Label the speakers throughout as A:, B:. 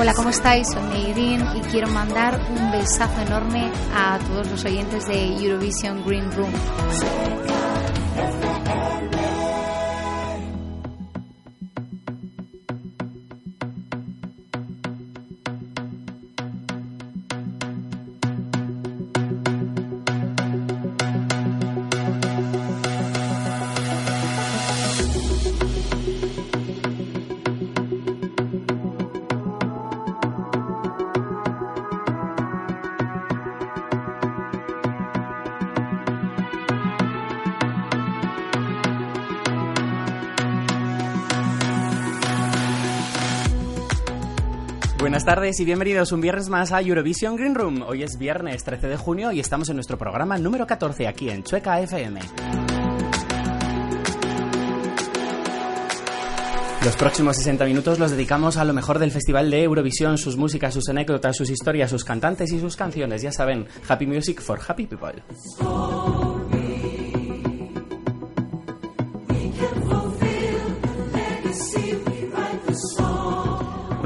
A: Hola, ¿cómo estáis? Soy Meirin y quiero mandar un besazo enorme a todos los oyentes de Eurovision Green Room.
B: Tardes y bienvenidos un viernes más a Eurovision Green Room. Hoy es viernes 13 de junio y estamos en nuestro programa número 14 aquí en Chueca FM. Los próximos 60 minutos los dedicamos a lo mejor del Festival de Eurovisión, sus músicas, sus anécdotas, sus historias, sus cantantes y sus canciones. Ya saben, Happy Music for Happy People.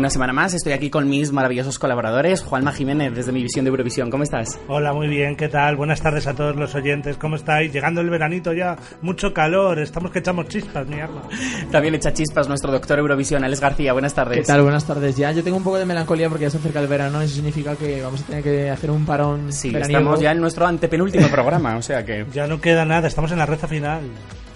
B: Una semana más estoy aquí con mis maravillosos colaboradores, Juanma Jiménez desde mi visión de Eurovisión. ¿Cómo estás?
C: Hola, muy bien, ¿qué tal? Buenas tardes a todos los oyentes, ¿cómo estáis? Llegando el veranito ya, mucho calor, estamos que echamos chispas, mi arma.
B: También echa chispas nuestro doctor Eurovisión, Alex García. Buenas tardes.
D: ¿Qué tal? Buenas tardes. Ya yo tengo un poco de melancolía porque ya se acerca el verano, eso significa que vamos a tener que hacer un parón
B: Sí,
D: veraniego.
B: estamos ya en nuestro antepenúltimo programa, o sea que
C: Ya no queda nada, estamos en la recta final.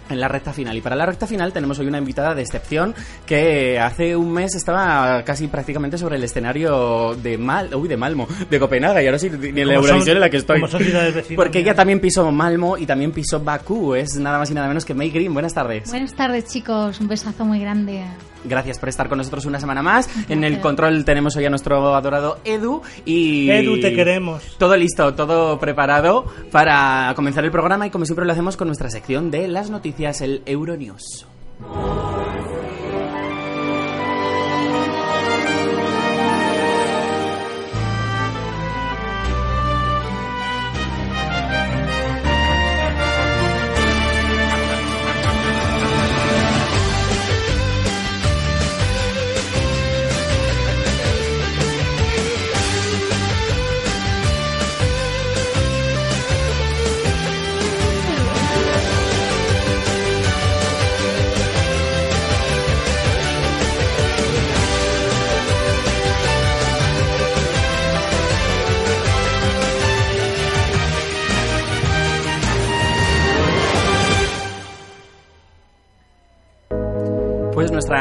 B: En la recta final. Y para la recta final tenemos hoy una invitada de excepción que hace un mes estaba casi prácticamente sobre el escenario de Mal, uy, de Malmo, de Copenhague, y ahora sí, ni en la Eurovisión en la que estoy. Porque ella también pisó Malmo y también pisó Bakú, es nada más y nada menos que May Green. Buenas tardes.
A: Buenas tardes, chicos. Un besazo muy grande.
B: Gracias por estar con nosotros una semana más. En el control tenemos hoy a nuestro adorado Edu y...
C: Edu, te queremos.
B: Todo listo, todo preparado para comenzar el programa y como siempre lo hacemos con nuestra sección de las noticias, el Euronews.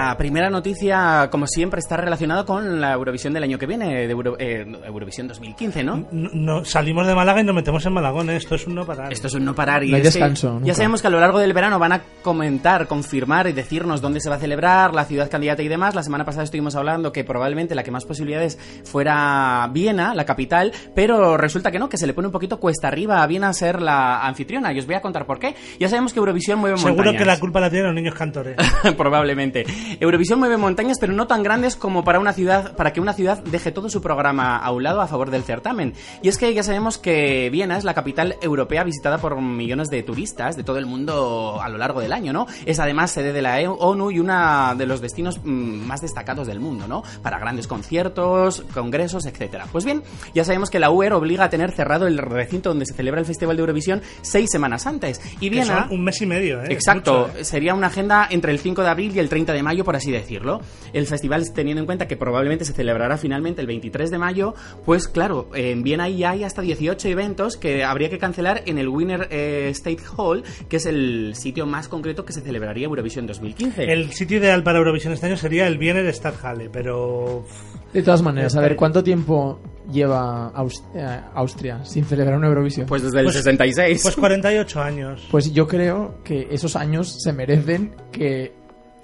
B: Nuestra primera noticia, como siempre, está relacionada con la Eurovisión del año que viene, de Euro- eh, Eurovisión 2015, ¿no?
C: No, no- salimos de Málaga y nos metemos en Malagón, ¿eh? esto es un no parar.
B: Esto es un no parar y
D: No hay descanso,
B: ya sabemos que a lo largo del verano van a comentar, confirmar y decirnos dónde se va a celebrar, la ciudad candidata y demás. La semana pasada estuvimos hablando que probablemente la que más posibilidades fuera Viena, la capital, pero resulta que no, que se le pone un poquito cuesta arriba a Viena ser la anfitriona y os voy a contar por qué. Ya sabemos que Eurovisión mueve
C: Seguro
B: montañas.
C: que la culpa la tienen los niños cantores.
B: Probablemente. Eurovisión mueve montañas, pero no tan grandes como para una ciudad, para que una ciudad deje todo su programa a un lado a favor del certamen. Y es que ya sabemos que Viena es la capital europea visitada por millones de turistas de todo el mundo a lo largo del año, ¿no? Es además sede de la ONU y uno de los destinos mm, más destacados del mundo, ¿no? Para grandes conciertos, congresos, etcétera. Pues bien, ya sabemos que la UER obliga a tener cerrado el recinto donde se celebra el Festival de Eurovisión seis semanas antes. Y Viena...
C: un mes y medio, ¿eh?
B: Exacto,
C: Mucho, ¿eh?
B: sería una agenda entre el 5 de abril y el 30 de mayo, por así decirlo. El festival, teniendo en cuenta que probablemente se celebrará finalmente el 23 de mayo, pues claro, en Viena ya hay hasta 18 eventos que habría que cancelar en el Winner eh, State Hall, que es el sitio más concreto que se celebraría Eurovisión 2015.
C: El sitio ideal para Eurovisión este año sería el Wiener Stadthalle, pero...
D: De todas maneras, a ver, ¿cuánto tiempo lleva eh, Austria sin celebrar una Eurovisión?
B: Pues desde el
C: Pues-
B: 66.
C: Pues 48 años.
D: Pues yo creo que esos años se merecen que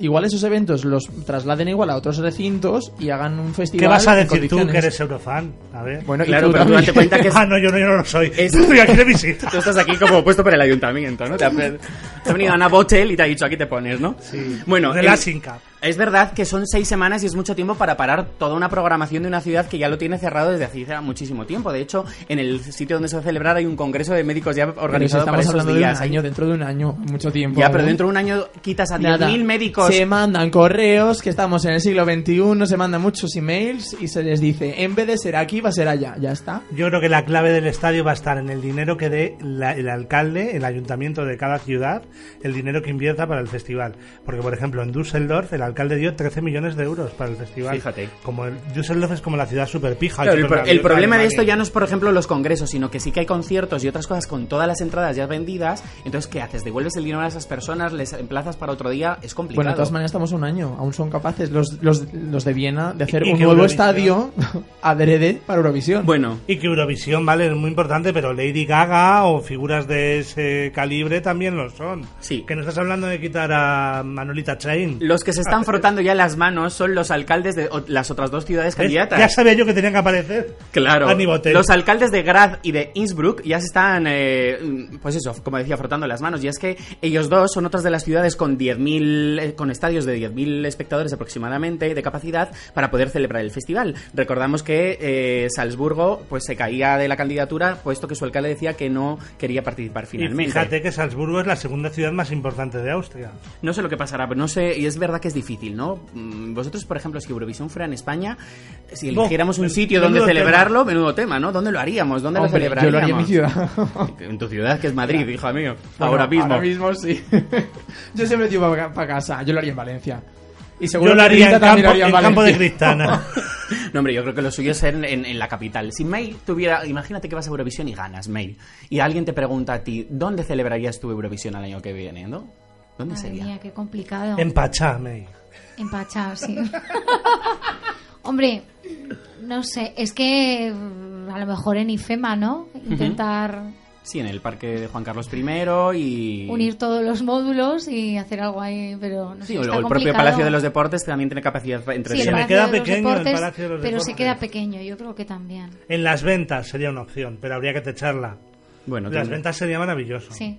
D: igual esos eventos los trasladen igual a otros recintos y hagan un festival.
C: ¿Qué vas a decir tú que eres eurofan? A ver.
D: Bueno,
B: Claro,
D: tú
B: pero tú date cuenta que es-
C: Ah, no, yo no, yo no lo soy.
B: Es-
C: Estoy aquí de visita.
B: Tú estás aquí como puesto por el ayuntamiento, ¿no? Te ha, te ha venido Ana Botel y te ha dicho aquí te pones, ¿no?
C: Sí.
B: Bueno,
C: de
B: el-
C: la Sinca.
B: Es verdad que son seis semanas y es mucho tiempo para parar toda una programación de una ciudad que ya lo tiene cerrado desde hace muchísimo tiempo. De hecho, en el sitio donde se va a celebrar hay un congreso de médicos ya
D: Pero si
B: organizado para
D: estamos
B: esos
D: hablando
B: días.
D: de un año, dentro de un año, mucho tiempo.
B: Ya,
D: aún.
B: pero dentro de un año quitas a
D: Nada.
B: 10.000 médicos.
D: Se mandan correos, que estamos en el siglo XXI, se mandan muchos emails y se les dice, en vez de ser aquí, va a ser allá. Ya está.
C: Yo creo que la clave del estadio va a estar en el dinero que dé la- el alcalde, el ayuntamiento de cada ciudad, el dinero que invierta para el festival. Porque, por ejemplo, en Düsseldorf el alcalde dio 13 millones de euros para el festival.
B: Fíjate.
C: Como el, Düsseldorf es como la ciudad super pija.
B: Claro, el, pro- el problema de esto ya no es, por ejemplo, los congresos, sino que sí que hay conciertos y otras cosas con todas las entradas ya vendidas. Entonces, ¿qué haces? ¿Devuelves el dinero a esas personas? ¿Les emplazas para otro día? Es complicado.
D: Bueno, de todas maneras estamos un año. Aún son capaces los, los, los de Viena de hacer un nuevo
C: Eurovisión-
D: estadio adrede para Eurovisión.
B: Bueno,
C: Y que Eurovisión, vale, es muy importante, pero Lady Gaga o figuras de ese calibre también lo son.
B: Sí.
C: Que no estás hablando de quitar a Manolita Chain.
B: los que se están frotando ya las manos son los alcaldes de las otras dos ciudades
C: ¿Ves?
B: candidatas.
C: Ya sabía yo que tenían que aparecer.
B: Claro, los alcaldes de Graz y de Innsbruck ya se están, eh, pues eso, como decía, frotando las manos. Y es que ellos dos son otras de las ciudades con 10.000, eh, con estadios de 10.000 espectadores aproximadamente de capacidad para poder celebrar el festival. Recordamos que eh, Salzburgo pues se caía de la candidatura puesto que su alcalde decía que no quería participar
C: Y
B: finalmente.
C: fíjate que Salzburgo es la segunda ciudad más importante de Austria.
B: No sé lo que pasará, pero no sé, y es verdad que es difícil, ¿no? Mm, Vosotros, por ejemplo, si Eurovisión fuera en España, si eligiéramos un sitio donde
C: menudo
B: celebrarlo, menudo tema, ¿no? ¿Dónde lo haríamos? ¿Dónde
D: Hombre,
B: lo
D: yo
B: celebraríamos?
D: lo haría en mi ciudad.
B: En tu ciudad, que es Madrid, hija mío.
D: Bueno,
B: ahora mismo.
D: Ahora mismo sí. yo siempre digo para casa. Yo lo haría en Valencia. Y
C: Yo
D: seguro
C: lo
D: que
C: haría en campo,
D: lo haría
C: en campo de. Cristana.
B: No, hombre, yo creo que lo suyo es ser en, en- en la capital. Si May tuviera, imagínate que vas a Eurovisión y ganas, May, y alguien te pregunta a ti, ¿dónde celebrarías tu Eurovisión al año que viene, no? ¿Dónde
A: Madre
B: sería?
A: mía, qué complicado.
C: en Pachá, May.
A: Empachar, sí. Hombre, no sé, es que mm, a lo mejor en IFEMA, ¿no? Intentar
B: Sí, en el parque de Juan Carlos I y...
A: unir todos los módulos y hacer algo ahí, pero no
B: Sí,
A: sé,
B: o
A: está
B: el propio
A: complicado.
B: Palacio de los Deportes también tiene capacidad entre
A: Sí, el
C: Se queda
A: de los
C: pequeño el
A: Deportes,
C: Palacio de los
A: pero se
C: Deportes.
A: queda pequeño, yo creo que también.
C: En las ventas sería una opción, pero habría que techarla.
B: Bueno,
C: las
B: tiene-
C: ventas sería maravilloso.
A: Sí.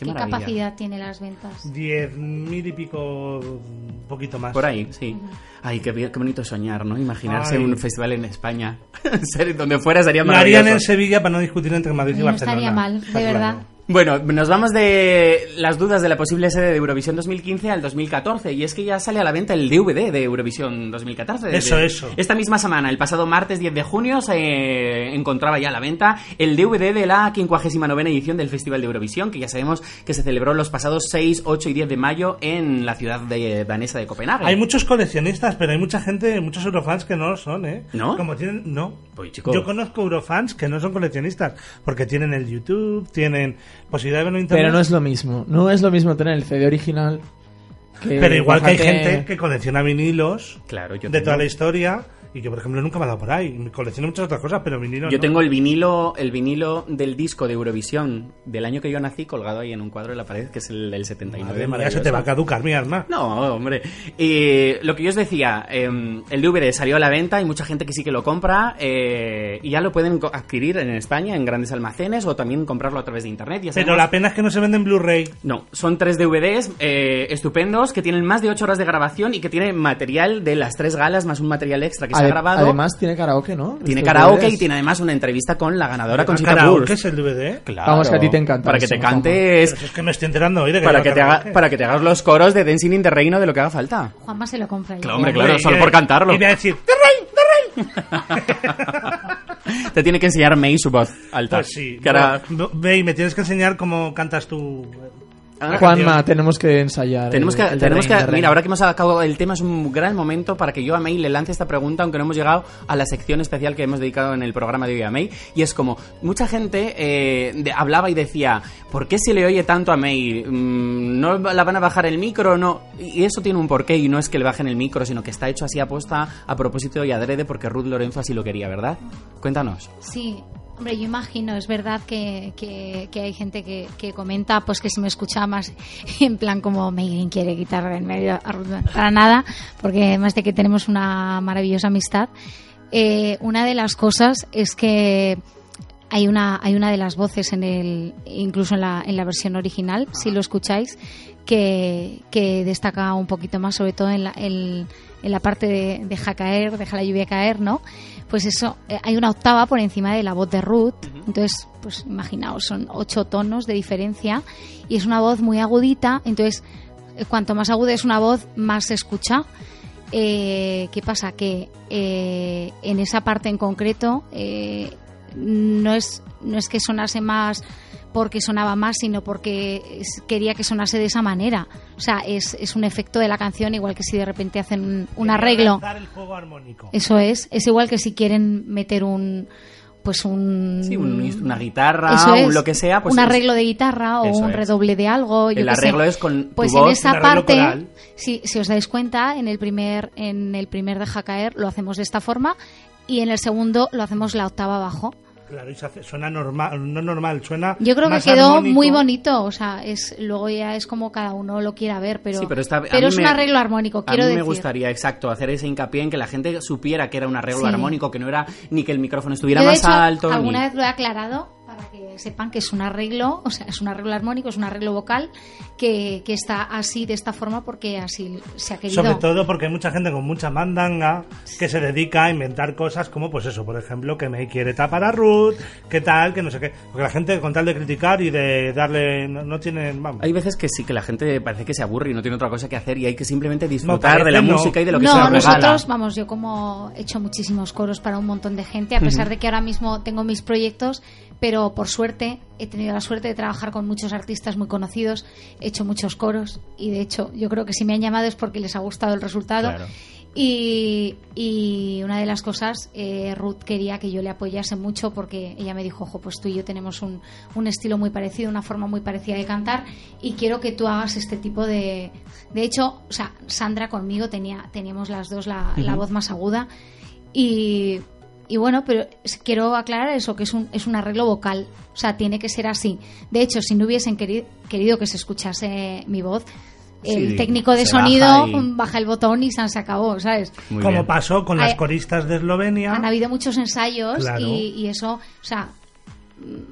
B: Qué
A: ¿Qué, capacidad tiene las ventas?
C: Diez mil y pico, un poquito más.
B: Por ahí, sí. Ay, qué, qué bonito soñar, ¿no? Imaginarse
C: Ay.
B: un festival en España. Donde fuera sería
C: Lo harían en
B: maravilloso.
C: Sevilla para no discutir entre Madrid y
A: No
C: Barcelona.
A: estaría mal, de verdad.
C: claro.
B: Bueno, nos vamos de las dudas de la posible sede de Eurovisión 2015 al 2014 y es que ya sale a la venta el DVD de Eurovisión 2014.
C: Eso,
B: De-
C: eso.
B: Esta misma semana, el pasado martes 10 de junio, se encontraba ya a la venta el DVD de la 59 edición del Festival de Eurovisión, que ya sabemos que se celebró los pasados 6, 8 y 10 de mayo en la ciudad de, danesa de Copenhague.
C: Hay muchos coleccionistas, pero hay mucha gente, muchos eurofans que no lo son, ¿eh?
B: ¿No?
C: Como tienen, no.
B: Pues, chico.
C: Yo conozco eurofans que no son coleccionistas, porque tienen el YouTube, tienen posibilidad de verlo en internet.
D: Pero no es lo mismo. No es lo mismo tener el CD original que
C: Pero igual que hay gente que colecciona vinilos
B: Claro, yo
C: de
B: tengo-
C: toda la historia y yo, por ejemplo, nunca me ha dado por ahí. Colecciono muchas otras cosas, pero vinilos
B: Yo
C: no.
B: tengo el vinilo, el vinilo del disco de Eurovisión del año que yo nací colgado ahí en un cuadro de la pared, que es el del 79.
C: Madre
B: maravilloso.
C: te va a caducar mi alma.
B: No, hombre. Y lo que yo os decía, em, el DVD salió a la venta, hay mucha gente que sí que lo compra eh, y ya lo pueden adquirir en España en grandes almacenes o también comprarlo a través de internet. Ya
C: Pero la pena es que no se venden Blu-ray.
B: No, son tres DVDs eh, estupendos que tienen más de 8 horas de grabación y que tienen material de las tres galas más un material extra que se ha
D: Ade-
B: grabado.
D: Además tiene karaoke, ¿no?
B: tiene karaoke y tiene además una entrevista con la ganadora Conchita
C: Karaoke es el DVD.
B: Claro.
D: Vamos, que a ti te encanta
B: Para que te cantes,
C: Pero es que me estoy enterando hoy de que
B: para que, te haga, para que te hagas los coros de Dancing in the Reino de lo que haga falta.
A: Juanma se lo compra.
B: Claro, hombre, claro, solo por cantarlo.
C: Y voy a decir,
B: Te tiene que enseñar May su voz alta.
C: pues sí.
B: Que ahora-
C: Bueno, Ve y me tienes que enseñar cómo cantas tú.
B: Ah,
D: Juanma, tenemos que ensayar.
B: Tenemos
D: el-
B: que,
D: el de
B: tenemos que mira, ahora que hemos sacado el tema es un gran momento para que yo a May le lance esta pregunta, aunque no hemos llegado a la sección especial que hemos dedicado en el programa de hoy a May. Y es como, mucha gente eh, de- hablaba y decía, ¿por qué se le oye tanto a May? Mm, ¿No la van a bajar el micro? No. Y eso tiene un porqué y no es que le bajen el micro, sino que está hecho así a posta a propósito y adrede porque Ruth Lorenzo así lo quería, ¿verdad? Cuéntanos.
A: Sí, Hombre, yo imagino, es verdad que, que, hay gente que, que comenta pues que si me escucha más en plan como Megan quiere quitar en medio para nada, porque además de que tenemos una maravillosa amistad, eh, una de las cosas es que hay una, hay una de las voces en el, incluso en la, en la versión original, si lo escucháis, que, que destaca un poquito más, sobre todo en la, en la parte de deja caer, deja la lluvia caer, ¿no? Pues eso, eh, hay una octava por encima de la voz de Ruth, entonces, pues imaginaos, son ocho tonos de diferencia y es una voz muy agudita, entonces, eh, cuanto más aguda es una voz, más se escucha. Eh, ¿Qué pasa? Que eh, en esa parte en concreto eh, no, es, no es que sonase más porque sonaba más, sino porque quería que sonase de esa manera. O sea, es, es un efecto de la canción, igual que si de repente hacen un, un arreglo.
C: lanzar el juego armónico.
A: Eso es. Es igual que si quieren meter un. Pues un.
B: Sí, un- una guitarra,
A: Eso
B: un
A: es,
B: lo que sea, pues
A: un
B: es-
A: arreglo de guitarra o un
B: es.
A: redoble de algo. yo
B: El
A: sé.
B: arreglo es con tu
A: Pues
B: voz,
A: en esa
C: un
A: parte, si, si os dais cuenta, en el primer en el primer deja caer lo hacemos de esta forma y en el segundo lo hacemos la octava abajo.
C: Claro, y se hace- suena normal, no normal, suena.
A: Yo creo que quedó
C: armónico.
A: muy bonito, o sea, es luego ya es como cada uno lo quiera ver, pero
B: Sí, pero está- a mí
A: es un arreglo armónico, quiero
B: a mí me
A: decir.
B: gustaría, exacto, hacer ese hincapié en que la gente supiera que era un arreglo
A: Sí.
B: armónico, que no era ni que el micrófono estuviera
A: Yo, de
B: más
A: hecho,
B: alto. ni-
A: alguna vez lo he aclarado para que sepan que es un arreglo, o sea, es un arreglo armónico, es un arreglo vocal que, que está así, de esta forma, porque así se ha querido.
C: Sobre todo porque hay mucha gente con mucha mandanga que se dedica a inventar cosas como, pues eso, por ejemplo, que me quiere tapar a Ruth, que tal, que no sé qué. Porque la gente, con tal de criticar y de darle. No, no tienen. Vamos.
B: Hay veces que sí, que la gente parece que se aburre y no tiene otra cosa que hacer y hay que simplemente
C: No,
B: disfrutar de la
C: no.
B: música y de lo que
A: no,
B: se nos regala.
A: nosotros, vamos, yo como he hecho muchísimos coros para un montón de gente, a pesar de que ahora mismo tengo mis proyectos, pero por suerte he tenido la suerte de trabajar con muchos artistas muy conocidos, he hecho muchos coros y de hecho yo creo que si me han llamado es porque les ha gustado el resultado.
B: Claro.
A: Y, y una de las cosas, eh, Ruth quería que yo le apoyase mucho porque ella me dijo, ojo, pues tú y yo tenemos un, un estilo muy parecido, una forma muy parecida de cantar y quiero que tú hagas este tipo de... De hecho, o sea, Sandra conmigo tenía, teníamos las dos la, la voz más aguda y, y bueno, pero quiero aclarar eso, que es un, es un arreglo vocal, o sea, tiene que ser así. De hecho, si no hubiesen queri- querido que se escuchase mi voz, el
B: Sí,
A: técnico de
B: se baja
A: sonido
B: y-
A: baja el botón y se acabó, ¿sabes?
B: Muy
C: como
B: bien.
C: pasó con las coristas de Eslovenia.
A: Han habido muchos ensayos
C: Claro.
A: y, y eso, o sea,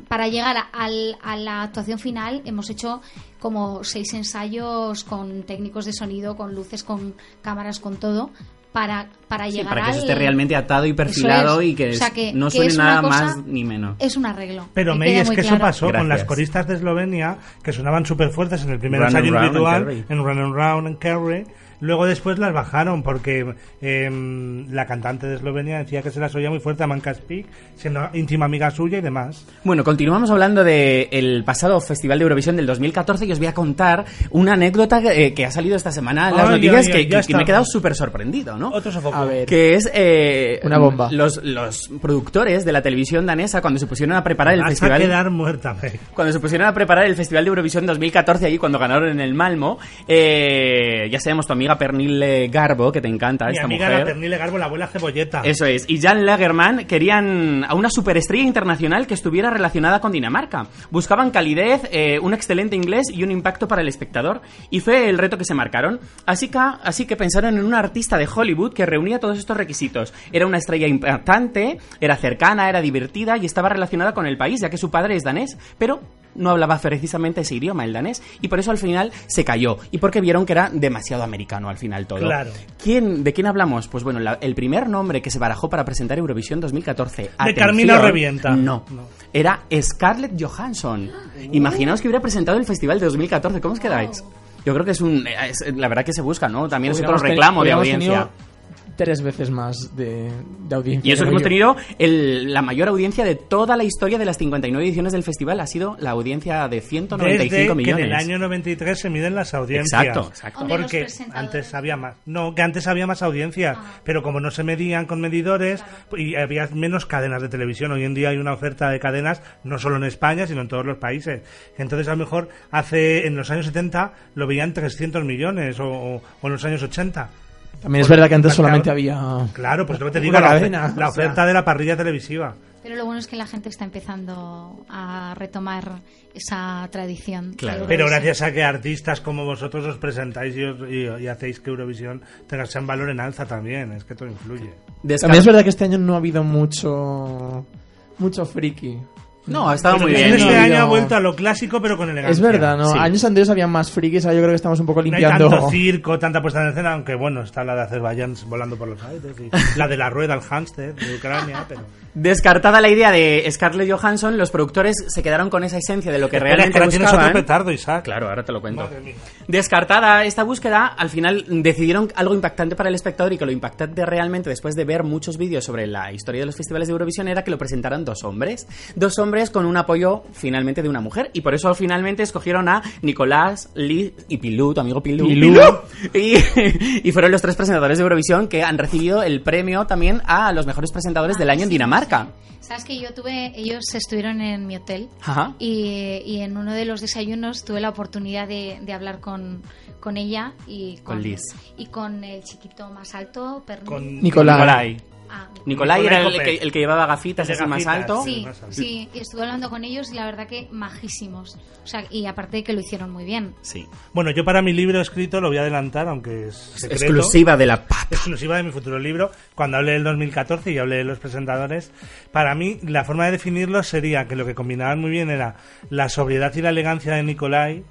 A: para llegar al- a la actuación final hemos hecho como seis ensayos con técnicos de sonido, con luces, con cámaras, con todo, para, para
B: Sí,
A: llegar
B: para que
A: al...
B: eso esté realmente atado y perfilado
A: es.
B: y que,
A: O sea, que-
B: no
A: que
B: suene nada
A: cosa-
B: más ni menos.
A: Es un arreglo.
C: Pero
A: que
C: May, es que eso pasó con las coristas de Eslovenia, que sonaban súper fuertes en el primer
B: Run
C: ensayo individual, en Run and Round and Carry. Luego después las bajaron porque em, la cantante de Eslovenia decía que se las oía muy fuerte a Manca Speak, siendo íntima amiga suya y demás.
B: Bueno, continuamos hablando del pasado Festival de Eurovisión del 2014 y os voy a contar una anécdota que, que ha salido esta semana en las
C: Ay,
B: noticias
C: ay,
B: que,
C: ay, ya
B: que- que me he quedado súper sorprendido, ¿no?
C: Otro sofoco.
D: A ver.
B: Que es eh,
D: Una bomba.
B: Los, los productores de la televisión danesa cuando se pusieron a preparar el
C: Vas
B: festival
C: a quedar muerta,
B: cuando se pusieron a preparar el Festival de Eurovisión 2014 allí cuando ganaron en el Malmo eh, ya sabemos tu amiga Pernille Garbo que te encanta
C: Mi
B: esta
C: amiga
B: mujer
C: la Pernille Garbo, la abuela cebolleta.
B: eso es. Y Jan Lagerman querían a una superestrella internacional que estuviera relacionada con Dinamarca. Buscaban calidez, eh, un excelente inglés y un impacto para el espectador. Y fue el reto que se marcaron. Así que, así que pensaron en una artista de Hollywood que reunía todos estos requisitos. Era una estrella impactante, era cercana, era divertida y estaba relacionada con el país, ya que su padre es danés. Pero no hablaba precisamente ese idioma, el danés, y por eso al final se cayó. Y porque vieron que era demasiado americano al final todo.
C: Claro.
B: ¿Quién, ¿De quién hablamos? Pues bueno, la- el primer nombre que se barajó para presentar Eurovisión 2014.
C: De Carmina Revienta.
B: No,
C: No.
B: Era Scarlett Johansson. Imaginaos que hubiera presentado el festival de 2014. ¿Cómo os quedáis? Yo creo que es un. es- la verdad que se busca, ¿no? También es otro
D: Hubiéramos ten-
B: reclamo de audiencia.
D: tenido tres veces más de, de audiencia.
B: Y eso que hemos
D: yo.
B: tenido el- la mayor audiencia de toda la historia de las 59 ediciones del festival. Ha sido la audiencia de 195
C: Desde que en
B: millones.
C: el año 93 se miden las audiencias.
B: Exacto, exacto.
C: Porque antes había más. No, que antes había más audiencias,
A: Ah.
C: pero como no se medían con medidores y había menos cadenas de televisión. Hoy en día hay una oferta de cadenas no solo en España, sino en todos los países. Entonces, a lo mejor hace en los años 70 lo veían 300 millones o, o- o en los años 80.
D: También es verdad que antes solamente había.
C: Claro, pues que te digo, la,
D: cadena,
C: la
D: o sea.
C: oferta de la parrilla televisiva.
A: Pero lo bueno es que la gente está empezando a retomar esa tradición.
B: Claro.
C: Pero gracias a que artistas como vosotros os presentáis y, os- y- y hacéis que Eurovisión tenga ese valor en alza también, es que todo influye.
D: También es verdad que este año no ha habido mucho mucho friki.
B: No, ha estado
C: Pero
B: muy bien.
C: Este
D: no,
C: año ha vuelto a lo clásico, pero con elegancia.
D: Es verdad, ¿no?
B: Sí.
D: Años anteriores había más frikis, ahora yo creo que estamos un poco
C: No hay
D: limpiando.
C: tanto circo, tanta puesta en escena, aunque bueno, está la de Azerbaiyán volando por los aires, y la de la rueda, el hámster de Ucrania, pero...
B: Descartada la idea de Scarlett Johansson, los productores se quedaron con esa esencia de lo que
C: Espera,
B: realmente
C: que ahora tienes
B: buscaban.
C: otro petardo, Isaac.
B: Claro, ahora te lo cuento.
C: Madre mía.
B: Descartada esta búsqueda, al final decidieron algo impactante para el espectador y que lo impactante realmente después de ver muchos vídeos sobre la historia de los festivales de Eurovisión era que lo presentaran dos hombres. Dos hombres con un apoyo finalmente de una mujer y por eso finalmente escogieron a Nicolás, Liz y Pilú, tu amigo Pilú.
D: Pilú.
B: Y, y fueron los tres presentadores de Eurovisión que han recibido el premio también a los mejores presentadores del año en Dinamarca.
A: Sabes que yo tuve, ellos estuvieron en mi hotel
B: Ajá.
A: y, y en uno de los desayunos tuve la oportunidad de, de hablar con, con ella y
B: Con Liz.
A: y con el chiquito más alto, Perni-
C: Con
D: Nicolás.
B: Nicolai.
A: Ah,
B: Nicolai
C: Nicolai
B: era el que, el que llevaba gafitas así más
C: gafitas,
B: alto.
A: Sí,
C: más alto.
A: sí, y estuve hablando con ellos y la verdad que majísimos. O sea, y aparte de que lo hicieron muy bien.
B: Sí.
C: Bueno, yo para mi libro escrito lo voy a adelantar, aunque es secreto.
B: Exclusiva de la paca.
C: exclusiva de mi futuro libro, cuando hable del 2014 y hable de los presentadores, para mí la forma de definirlo sería que lo que combinaban muy bien era la sobriedad y la elegancia de Nicolai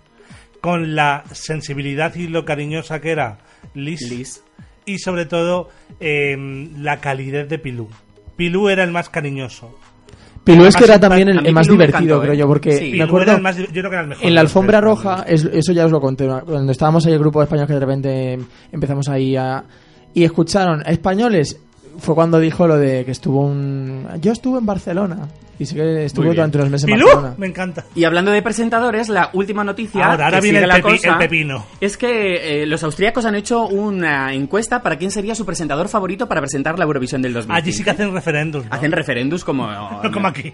C: con la sensibilidad y lo cariñosa que era Liz,
B: Liz.
C: Y sobre todo eh, la calidez de Pilú. Pilú era el más cariñoso.
D: Pilú es que era también el, más
B: Pilú
D: divertido,
B: encantó,
D: creo
B: ¿eh?
D: yo, porque
B: Sí.
D: me acuerdo
C: era el más, yo creo que era el mejor.
D: en la alfombra
C: tres,
D: roja, es- eso ya os lo conté, cuando estábamos ahí el grupo de españoles que de repente empezamos ahí a... Y escucharon a españoles, fue cuando dijo lo de que estuvo un... Yo estuve en Barcelona, y sé que estuvo durante unos meses en
C: Pilú,
D: Barcelona.
C: me encanta.
B: Y hablando de presentadores, la última noticia.
C: Ahora, ahora
B: que
C: viene
B: sigue
C: el
B: la
C: pepi-
B: cosa,
C: el pepino.
B: Es que eh, los austríacos han hecho una encuesta para quién sería su presentador favorito para presentar la Eurovisión del 2015.
C: Allí sí que hacen referéndum. ¿no?
B: Hacen referendums como.
C: No como aquí.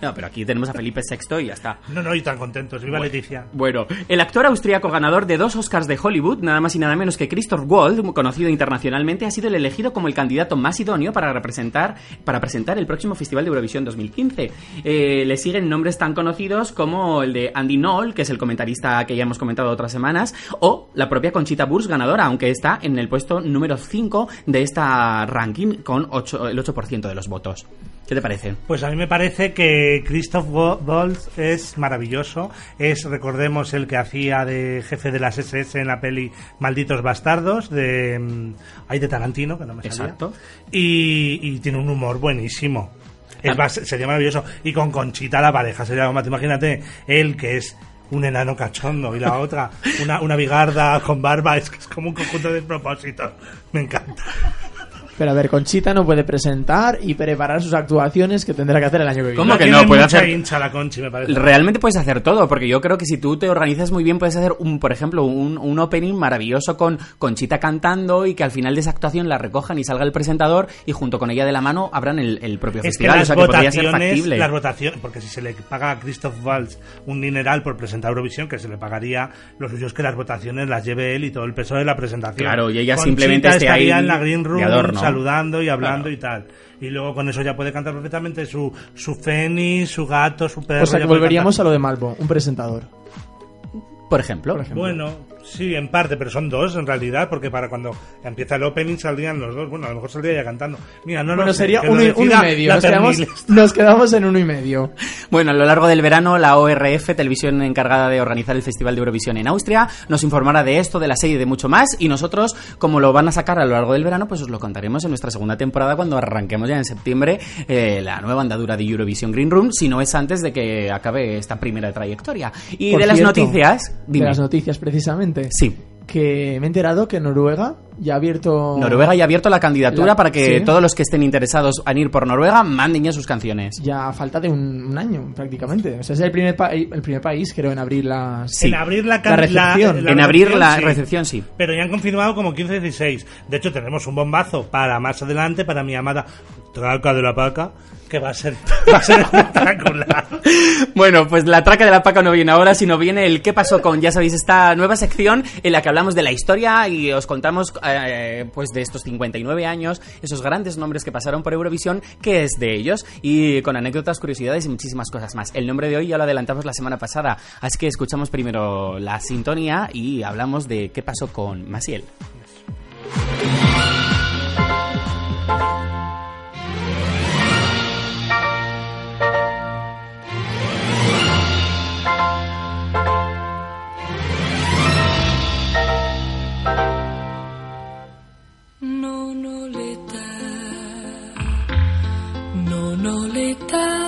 B: No, pero aquí tenemos a Felipe VI y ya está.
C: No, no, y tan contentos. Viva Leticia.
B: Bueno, el actor austríaco ganador de dos Oscars de Hollywood, nada más y nada menos que Christoph Waltz, conocido internacionalmente, ha sido el elegido como el candidato más idóneo para representar, para presentar el próximo Festival de Eurovisión 2015. Eh, le siguen nombres tan conocidos como el de Andy Knoll, que es el comentarista que ya hemos comentado otras semanas, o la propia Conchita Wurst ganadora, aunque está en el puesto número 5 de esta ranking con ocho- el 8% de los votos. ¿Qué te parece?
C: Pues a mí me parece que Christoph Wa- Waltz es maravilloso. Es, recordemos, el que hacía de jefe de las SS en la peli Malditos Bastardos, de. mm, Ay, de Tarantino, que no me salía.
B: Exacto.
C: Y, y tiene un humor buenísimo. Es más, sería maravilloso. Y con Conchita la pareja sería más. Imagínate, él que es un enano cachondo y la otra una, una bigarda con barba. Es que es como un conjunto de propósitos. Me encanta.
D: Pero a ver, Conchita no puede presentar y preparar sus actuaciones que tendrá que hacer el año que viene.
B: ¿Cómo que no? Puede hacer-
C: hincha la Conchi, me parece.
B: Realmente puedes hacer todo, porque yo creo que si tú te organizas muy bien, puedes hacer, un, por ejemplo, un, un opening maravilloso con Conchita cantando y que al final de esa actuación la recojan y salga el presentador y junto con ella de la mano abran el, el propio
C: Es que
B: festival.
C: las
B: o sea que podría ser
C: votaciones,
B: factible.
C: las votaciones, porque si se le paga a Christoph Waltz un dineral por presentar Eurovisión, que se le pagaría, lo suyo es que las votaciones las lleve él y todo el peso de la presentación.
B: Claro, y ella
C: Conchita
B: simplemente esté
C: estaría
B: ahí
C: en la green
B: de
C: room
B: adorno.
C: Saludando y hablando
B: Claro.
C: y tal. Y luego con eso ya puede cantar perfectamente su, su Fénix, su gato, su perro.
D: O sea que volveríamos a lo de Malvo, un presentador.
B: Por ejemplo.
D: Por ejemplo.
C: Bueno, sí, en parte, pero son dos en realidad, porque para cuando empieza el opening saldrían los dos. Bueno, a lo mejor saldría ya cantando. Mira, no
D: bueno,
C: sé,
D: sería uno y, uno y
C: decida
D: medio. Nos quedamos,
C: Perniles.
D: nos quedamos en uno y medio.
B: Bueno, a lo largo del verano, la ORF, televisión encargada de organizar el Festival de Eurovisión en Austria, nos informará de esto, de la serie y de mucho más. Y nosotros, como lo van a sacar a lo largo del verano, pues os lo contaremos en nuestra segunda temporada cuando arranquemos ya en septiembre eh, la nueva andadura de Eurovisión Green Room, si no es antes de que acabe esta primera trayectoria. Y
D: Por
B: de las noticias, dime.
D: De las noticias, precisamente.
B: Sí.
D: Que me he enterado que Noruega ya ha abierto.
B: Noruega ya ha abierto la candidatura
D: La-
B: para que
D: sí.
B: todos los que estén interesados en ir por Noruega manden ya sus canciones.
D: Ya a falta de un, un año, prácticamente. O sea, es el primer, pa- el primer país, creo, en abrir las.
B: Sí.
C: En abrir la,
D: La recepción.
B: en abrir la
C: sí.
B: recepción, sí.
C: Pero ya han confirmado como 15-16. De hecho, tenemos un bombazo para más adelante, para mi amada Traca de la Paca, que va a ser, va espectacular.
B: Bueno, pues la traca de la paca no viene ahora, sino viene el qué pasó con, ya sabéis, esta nueva sección en la que hablamos de la historia y os contamos eh, pues de estos 59 años, esos grandes nombres que pasaron por Eurovisión, qué es de ellos y con anécdotas, curiosidades y muchísimas cosas más. El nombre de hoy ya lo adelantamos la semana pasada, así que escuchamos primero la sintonía y hablamos de qué pasó con Masiel.
E: No, no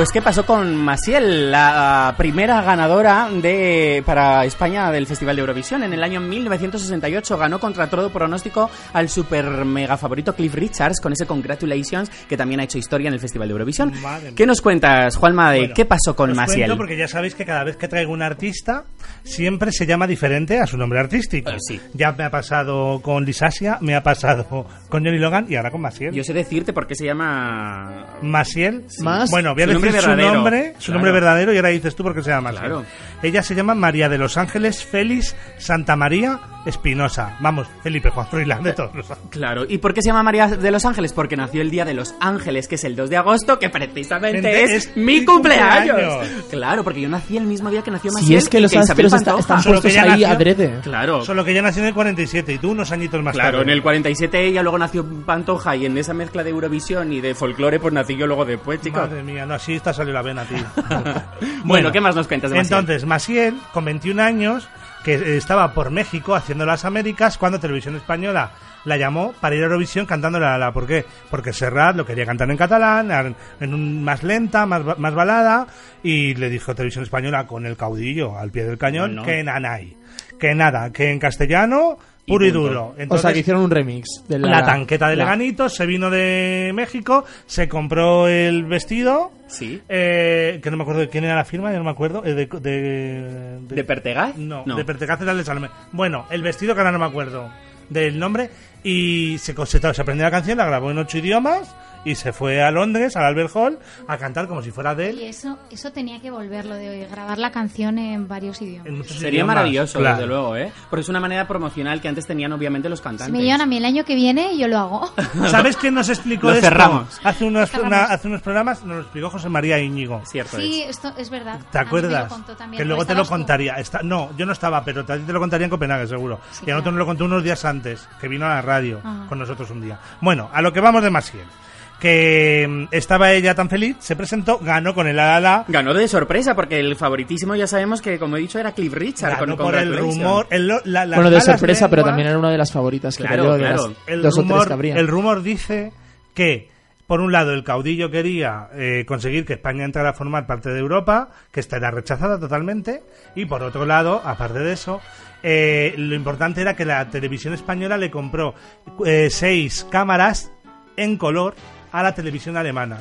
B: Pues qué pasó con Masiel, la primera ganadora de para España del Festival de Eurovisión en el año 1968 ganó contra todo pronóstico al super mega favorito Cliff Richards con ese Congratulations que también ha hecho historia en el Festival de Eurovisión. ¿Qué nos cuentas, Juanma, de
C: Bueno,
B: qué pasó con
C: cuento porque ya sabéis que cada vez que traigo un artista siempre se llama diferente a su nombre artístico.
B: Eh, sí.
C: Ya me ha pasado con Lisasia, me ha pasado con Johnny Logan y ahora con Masiel.
B: Yo sé decirte por qué se llama
C: Masiel.
D: Más.
C: Bueno, voy a
B: Su
C: decir
B: nombre
C: su
B: verdadero.
C: nombre, su
B: Claro.
C: nombre verdadero y ahora dices tú por qué se llama.
B: Claro.
C: Ella se llama María de los Ángeles Félix Santa María Espinosa. Vamos, Felipe Juan Froilán de todos los ángeles.
B: Claro, ¿y por qué se llama María de los Ángeles? Porque nació el día de los Ángeles, que es el 2 de agosto, que precisamente es,
C: es
B: mi cumpleaños.
C: cumpleaños.
B: Claro, porque yo nací el mismo día que nació Masiel.
D: Si es que los astros está- están
C: Solo que
D: puestos
C: ya
D: ahí
C: nació-
D: adrede.
B: Claro.
C: Solo que ella nació en el 47 y tú unos añitos más
B: Claro,
C: tarde.
B: en el 47 ella luego nació Pantoja y en esa mezcla de Eurovisión y de folclore pues nací yo luego después, chicos.
C: Madre mía, no, así está salió la vena, tío.
B: Bueno, ¿qué más nos cuentas de Maciel?
C: Entonces, Masiel, con 21 años, que estaba por México haciendo las Américas, cuando Televisión Española la llamó para ir a Eurovisión cantando la la. ¿Por qué? Porque Serrat lo quería cantar en catalán, en, un más lenta, más, más balada, y le dijo Televisión Española con el caudillo al pie del cañón
B: No, no.
C: que nanay. Que nada, que en castellano, puro y, duro.
D: o sea,
C: Entonces,
D: que hicieron un remix. De la,
C: la tanqueta de
D: la-
C: Leganitos se vino de México, se compró el vestido,
B: Sí.
C: eh, que no me acuerdo de quién era la firma, ya no me acuerdo. eh, de, de,
B: ¿De Pertegaz?
C: No, de Pertegaz era el de Salomé. Bueno, el vestido que ahora no me acuerdo del nombre. Y se, se, se aprendió la canción, la grabó en ocho idiomas y se fue a Londres, al Albert Hall, a cantar como si fuera de
A: Y
C: él.
A: eso, eso tenía que volverlo de grabar la canción en varios idiomas.
C: en
B: Sería
C: idiomas,
B: maravilloso,
C: claro.
B: desde luego, ¿eh? Porque es una manera promocional que antes tenían obviamente los
A: Si
B: cantantes.
A: me llevan a mí el año que viene, yo lo hago.
C: ¿Sabes quién nos explicó
B: Lo
C: esto?
B: cerramos.
C: Hace unos,
A: Cerramos.
C: una- hace unos programas nos lo explicó José María Íñigo.
B: Cierto
A: sí,
B: es.
A: esto es verdad.
C: ¿Te acuerdas?
A: contó también.
C: Que
A: ¿O
C: luego te lo contaría. Está, no, yo no estaba, pero a ti te lo contaría en Copenhague, seguro.
A: Sí,
C: y a nosotros
A: claro.
C: nos lo contó unos días antes, que vino a la radio con nosotros un día. Bueno, a lo que vamos de Masiel. Que mm, estaba ella tan feliz, se presentó, ganó con el ala
B: Ganó de sorpresa porque el favoritísimo ya sabemos que, como he dicho, era Cliff Richard.
C: ganó
B: con
C: por el rumor. el lo- la- las
D: Bueno, de sorpresa, pero también era una de las favoritas, creo
B: Claro,
D: de
B: claro.
D: las
C: el
D: dos o tres
C: rumor,
D: que habría.
C: el rumor dice que, por un lado, el caudillo quería eh, conseguir que España entrara a formar parte de Europa, que esta era rechazada totalmente, y por otro lado, aparte de eso, eh, lo importante era que la televisión española le compró eh, seis cámaras en color a la televisión alemana.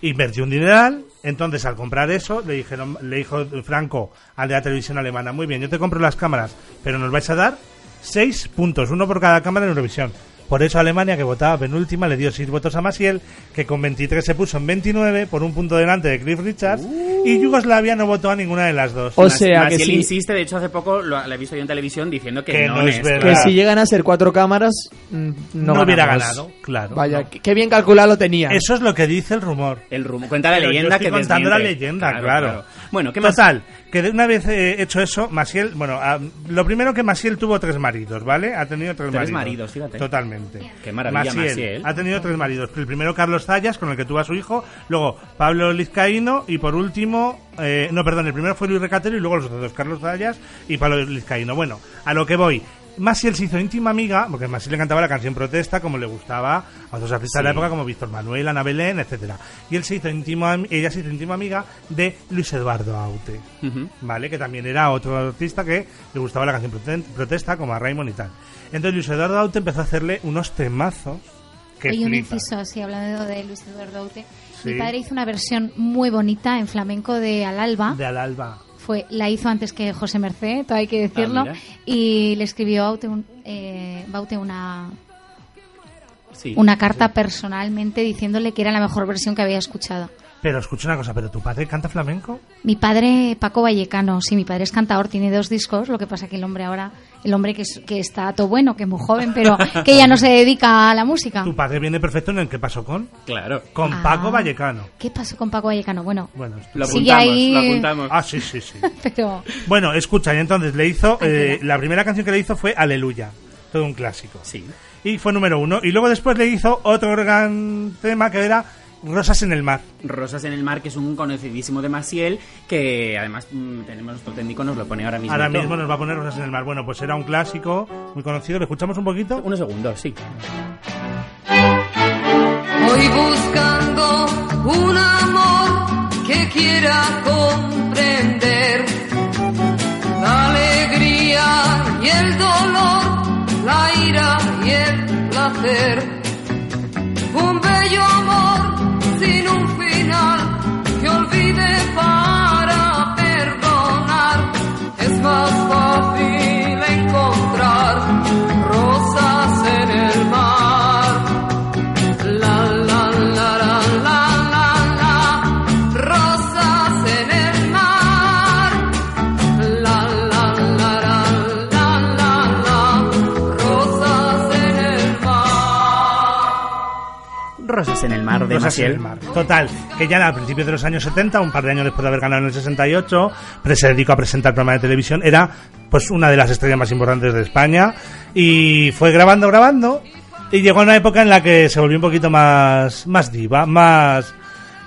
C: Invertió un dineral, entonces al comprar eso le dijeron, le dijo Franco al de la televisión alemana, muy bien, yo te compro las cámaras, pero nos vais a dar seis puntos, uno por cada cámara en Eurovisión. Por eso Alemania, que votaba penúltima, le dio seis votos a Masiel, que con 23 se puso en 29, por un punto delante de Cliff Richards, y Yugoslavia no votó a ninguna de las dos.
D: O
B: Mas-
D: sea, que
B: Maciel
D: sí.
B: insiste, de hecho hace poco lo, lo he visto yo en televisión diciendo que,
C: Que
B: no,
C: no es verdad.
D: Que si llegan a ser cuatro cámaras, mm, no,
C: No hubiera ganado, claro.
D: Vaya,
C: No.
D: qué- bien calculado lo tenía.
C: Eso es lo que dice el rumor.
B: El rumor, cuenta la
C: Pero yo
B: leyenda
C: estoy
B: que
C: contando la
B: desmiente.
C: leyenda, claro.
B: Bueno, ¿qué más?
C: Total, que de una vez eh, hecho eso, Masiel, bueno, ah, lo primero que Masiel tuvo tres maridos, ¿vale? Ha tenido tres,
B: Tres maridos, fíjate.
C: Totalmente.
B: Qué maravilla, Masiel.
C: Ha tenido tres maridos. El primero Carlos Zayas, con el que tuvo a su hijo, luego Pablo Lizcaíno y por último, eh, no, perdón, el primero fue Luis Recatero y luego los otros dos, Carlos Zayas y Pablo Lizcaíno. Bueno, a lo que voy. Masiel se hizo íntima amiga, porque a Masiel le cantaba la canción Protesta, como le gustaba a otros artistas de la época, como Víctor Manuel, Ana Belén, etcétera. Y él se hizo íntimo, am- ella se hizo íntima amiga de Luis Eduardo Aute. ¿vale? Que también era otro artista que le gustaba la canción prote- protesta, como a Raymond y tal. Entonces Luis Eduardo Aute empezó a hacerle unos temazos que
A: Hay un inciso así, hablando de Luis Eduardo Aute.
C: Sí.
A: Mi padre hizo una versión muy bonita en flamenco de Al Alba.
C: de al alba.
A: Fue, la hizo antes que José Merced, todo hay que decirlo.
B: Ah, mira.
A: y le escribió Aute un- eh, Baute una.
B: Sí.
A: una carta personalmente diciéndole que era la mejor versión que había escuchado.
C: Pero escucha una cosa, ¿pero tu padre canta flamenco?
A: Mi padre, Paco Vallecano, sí, mi padre es cantador, tiene dos discos, lo que pasa que el hombre ahora, el hombre que, es- que está todo bueno, que es muy joven, pero que ya no se dedica a la música.
C: Tu padre viene perfecto en el que pasó con,
B: Claro.
C: con
A: Ah.
C: Paco Vallecano.
A: ¿Qué pasó con Paco Vallecano? Bueno,
C: Bueno,
B: Lo
A: Sigue
B: apuntamos,
A: ahí.
B: lo apuntamos.
C: ah, sí, sí, sí.
A: pero
C: Bueno, escucha, y entonces le hizo. eh, la primera canción que le hizo fue Aleluya, todo un clásico.
B: Sí.
C: Y fue número uno. Y luego después le hizo otro gran tema que era Rosas en el Mar.
B: Rosas en el mar, que es un conocidísimo de Maciel, que además mm, tenemos nuestro técnico, nos lo pone ahora mismo.
C: Ahora mismo nos va a poner Rosas en el Mar. Bueno, pues era un clásico muy conocido. ¿Le escuchamos un poquito?
B: Unos segundos, sí.
E: Voy buscando un amor que quiera comprender la alegría y el dolor, la ira y el placer. Un bello amor sin un Rosas en el mar
B: de
C: Rosas en
B: Maciel.
C: el Mar. Total, que ya a principios de los años 70, un par de años después de haber ganado en el 68, pues se dedicó a presentar programas de televisión. Era pues una de las estrellas más importantes de España. Y fue grabando, grabando. Y llegó a una época en la que se volvió un poquito más, más diva, más,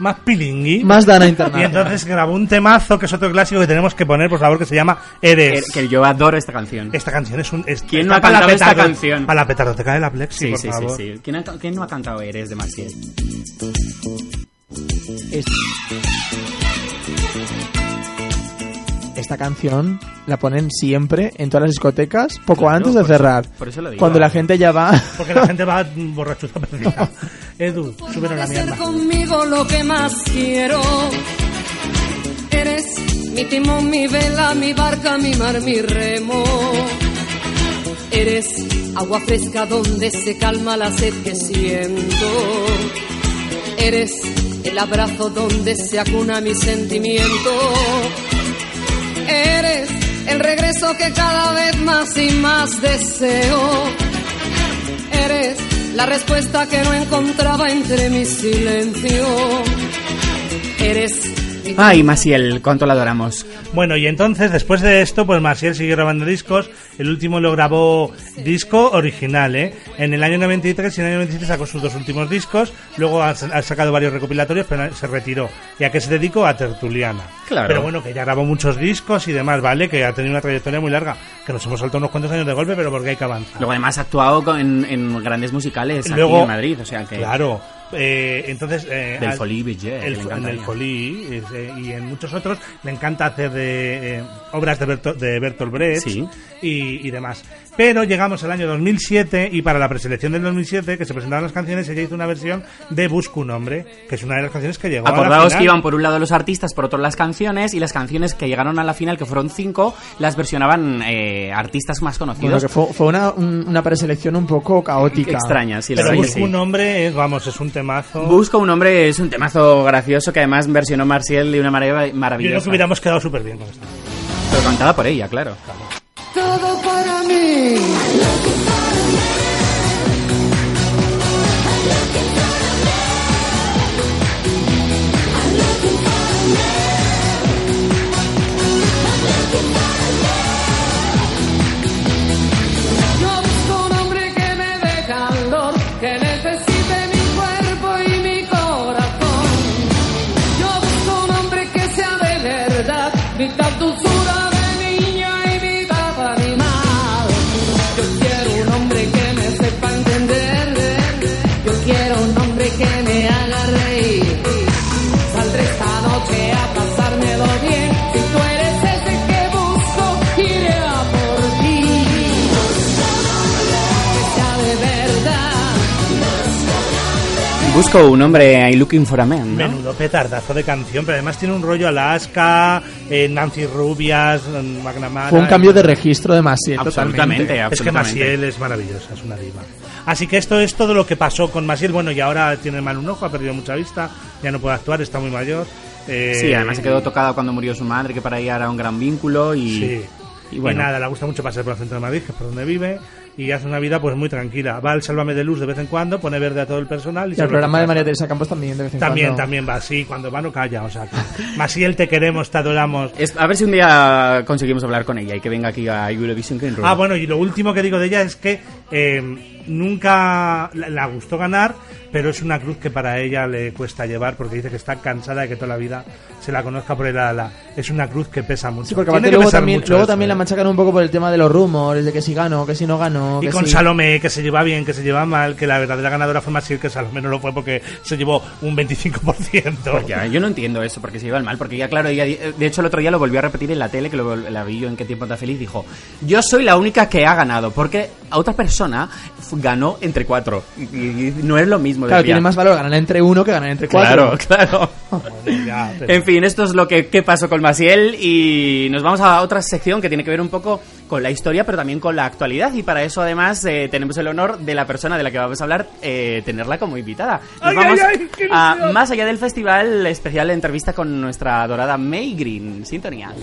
C: más pilingui.
D: Más Dana
C: Y
D: Internacional.
C: entonces grabó un temazo, que es otro clásico que tenemos que poner, por favor, que se llama
B: Que,
C: Eres.
B: que yo adoro esta canción.
C: Esta canción es un... Es,
B: ¿Quién no ha
C: para la
B: cantado esta canción?
C: Para la petardoteca de la Plexi,
B: Sí,
C: por
B: sí, sí,
C: favor.
B: sí. ¿Quién, ha- quién no ha cantado Eres de Maciel?
D: Es- Esta canción la ponen siempre en todas las discotecas, poco
B: Claro,
D: antes de cerrar.
B: por eso lo digo.
D: Cuando la gente ya va.
C: Porque la gente va borrachuza perdida. Edu, súbelo la
E: Puedes ser
C: mierda.
E: conmigo lo que más quiero. Eres mi timón, mi vela, mi barca, mi mar, mi remo. Eres agua fresca donde se calma la sed que siento. Eres el abrazo donde se acuna mi sentimiento. Eres el regreso que cada vez más y más deseo. Eres la respuesta que no encontraba entre mi silencio. Eres
B: Ay, Maciel, cuánto la adoramos.
C: Bueno, y entonces, después de esto, pues Maciel siguió grabando discos. El último lo grabó disco original, ¿eh? En el año 93 y en el año 97 sacó sus dos últimos discos. Luego ha, ha sacado varios recopilatorios, pero se retiró. ¿Y a qué se dedicó? A Tertuliana.
B: Claro.
C: Pero bueno, que ya grabó muchos discos y demás, ¿vale? Que ha tenido una trayectoria muy larga. Que nos hemos saltado unos cuantos años de golpe, pero porque hay que avanzar.
B: Luego además ha actuado en, en grandes musicales aquí
C: Luego-
B: en Madrid, o sea que...
C: Claro. Eh, entonces... eh,
B: Del
C: al-
B: Folí
C: el- en el. Folí eh, y en muchos otros le encanta hacer de eh, obras de, Berto- de Bertolt Brecht
B: Sí.
C: y, y demás. Pero llegamos al año 2007 y para la preselección del 2007, que se presentaban las canciones, ella hizo una versión de Busco un hombre, que es una de las canciones que llegó a la
B: Acordaos
C: final.
B: que iban por un lado los artistas, por otro las canciones, y las canciones que llegaron a la final, que fueron cinco, las versionaban eh, artistas más
D: Bueno,
B: conocidos.
D: que fue, fue una, un- una preselección un poco caótica.
B: Extraña, sí, la
C: Pero Busco
B: sí.
C: un hombre, es, vamos, es un temazo.
B: Busco un hombre es un temazo gracioso que además versionó Marcial de una manera
C: Yo
B: maravillosa.
C: creo que hubiéramos quedado súper bien con esto.
B: Pero cantada por ella, claro.
E: Todo para mí. Busco un hombre
B: I'm looking for a man, ¿no?
C: Menudo petardazo de canción, pero además tiene un rollo Alaska, eh, Nancy Rubias, McNamara.
D: Fue un cambio de registro de Maciel,
B: Absolutamente,
D: totalmente.
C: Es que
B: absolutamente.
C: Maciel es maravillosa, es una diva. Así que esto es todo lo que pasó con Masiel. Bueno, y ahora tiene mal un ojo, ha perdido mucha vista, ya no puede actuar, está muy mayor. Eh,
B: Sí, además se quedó tocada cuando murió su madre, que para ella era un gran vínculo y...
C: Sí.
B: Y
C: Y,
B: bueno.
C: nada, le gusta mucho pasar por el centro de Madrid, que es por donde vive, y hace una vida pues muy tranquila. Va al Sálvame de Luz de vez en cuando, pone verde a todo el personal. Y
D: Y
C: se
D: el programa de. María Teresa Campos también de vez en
C: También,
D: cuando.
C: también va, sí, cuando va no calla, o sea, que- Masiel te queremos, te adoramos.
B: Es- a ver si un día conseguimos hablar con ella y que venga aquí a Eurovision Green Room.
C: Ah, bueno, y lo último que digo de ella es que eh, nunca la, gustó ganar, pero es una cruz que para ella le cuesta llevar porque dice que está cansada de que toda la vida se la conozca por el ala. Es una cruz que pesa mucho.
D: Sí, porque
C: Tiene
D: aparte
C: que
D: luego
C: pesar
D: también,
C: mucho
D: luego
C: eso,
D: también la
C: ¿eh?
D: machacan un poco por el tema de los rumores, de que si gano, que si no gano.
C: Y
D: que
C: con
D: si-
C: Salomé, que se lleva bien, que se lleva mal, que la verdadera ganadora fue Masiel, que Salomé no lo fue porque se llevó un 25%.
B: Pues ya, yo no entiendo eso, porque se lleva el mal, porque ya claro, ella, de hecho el otro día lo volvió a repetir en la tele, que lo, la vi yo en qué tiempo está feliz, dijo, yo soy la única que ha ganado, porque a otra persona ganó entre cuatro, y, y no es lo mismo.
D: Claro,
B: decía.
D: tiene más valor ganar entre uno que ganar entre cuatro.
B: Claro, claro. En fin, esto es lo que, que pasó con Masiel y nos vamos a otra sección que tiene que ver un poco con la historia, pero también con la actualidad. Y para eso, además, eh, tenemos el honor de la persona de la que vamos a hablar, eh, tenerla como invitada. Nos
C: Ay,
B: vamos
C: ay,
B: a. Más allá del festival, especial entrevista con nuestra adorada May Green. Sintonía.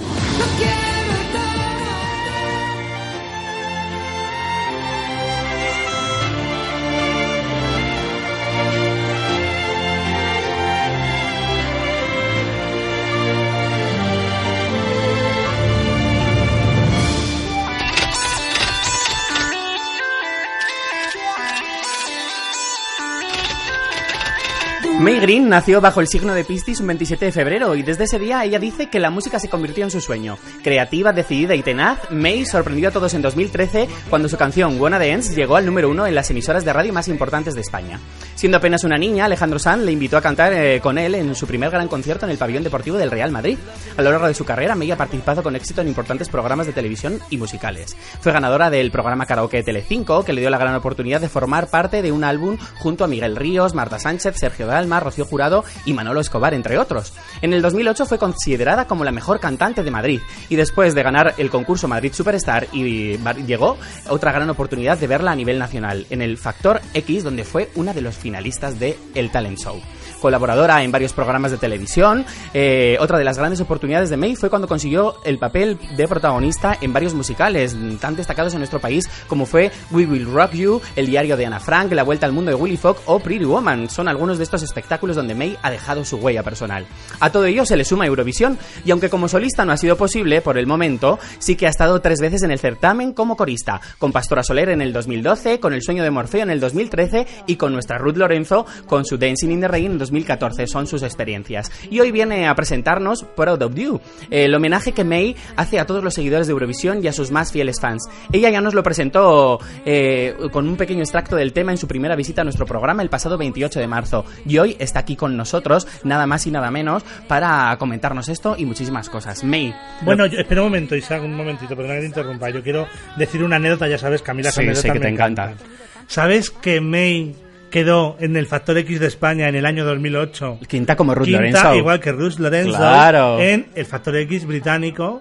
B: May Green nació bajo el signo de Piscis un 27 de febrero y desde ese día ella dice que la música se convirtió en su sueño. Creativa, decidida y tenaz, May sorprendió a todos en 2013 cuando su canción Wanna Dance llegó al número uno en las emisoras de radio más importantes de España. Siendo apenas una niña, Alejandro Sanz le invitó a cantar eh, con él en su primer gran concierto en el pabellón deportivo del Real Madrid. A lo largo de su carrera, May ha participado con éxito en importantes programas de televisión y musicales. Fue ganadora del programa Karaoke Telecinco, que le dio la gran oportunidad de formar parte de un álbum junto a Miguel Ríos, Marta Sánchez, Sergio Dalma, Rocío Jurado y Manolo Escobar, entre otros. En el 2008 fue considerada como la mejor cantante de Madrid y después de ganar el concurso Madrid Superstar y llegó otra gran oportunidad de verla a nivel nacional en el Factor X, donde fue una de los finalistas de El Talent Show colaboradora en varios programas de televisión. Eh, otra de las grandes oportunidades de May fue cuando consiguió el papel de protagonista en varios musicales tan destacados en nuestro país como fue We Will Rock You, El diario de Ana Frank, La vuelta al mundo de Willy Fogg o Pretty Woman. Son algunos de estos espectáculos donde May ha dejado su huella personal. A todo ello se le suma Eurovisión y aunque como solista no ha sido posible por el momento, sí que ha estado tres veces en el certamen como corista, con Pastora Soler en el 2012, con El sueño de Morfeo en el 2013 y con nuestra Ruth Lorenzo con su Dancing in the Rain en 2014. Son sus experiencias. Y hoy viene a presentarnos Proud of You, el homenaje que May hace a todos los seguidores de Eurovisión y a sus más fieles fans. Ella ya nos lo presentó eh, con un pequeño extracto del tema en su primera visita a nuestro programa el pasado 28 de marzo. Y hoy está aquí con nosotros, nada más y nada menos, para comentarnos esto y muchísimas cosas. May.
C: Bueno, yo, espera un momento, Isaac, un momentito, perdona que te interrumpa. Yo quiero decir una anécdota, ya sabes que a mí las
B: Sí, sé que
C: me
B: te encanta.
C: encantan. ¿Sabes que May quedó en el Factor X de España en el año 2008?
B: Quinta como Ruth
C: Quinta,
B: Lorenzo.
C: igual que Ruth Lorenzo,
B: Claro.
C: en el Factor X británico.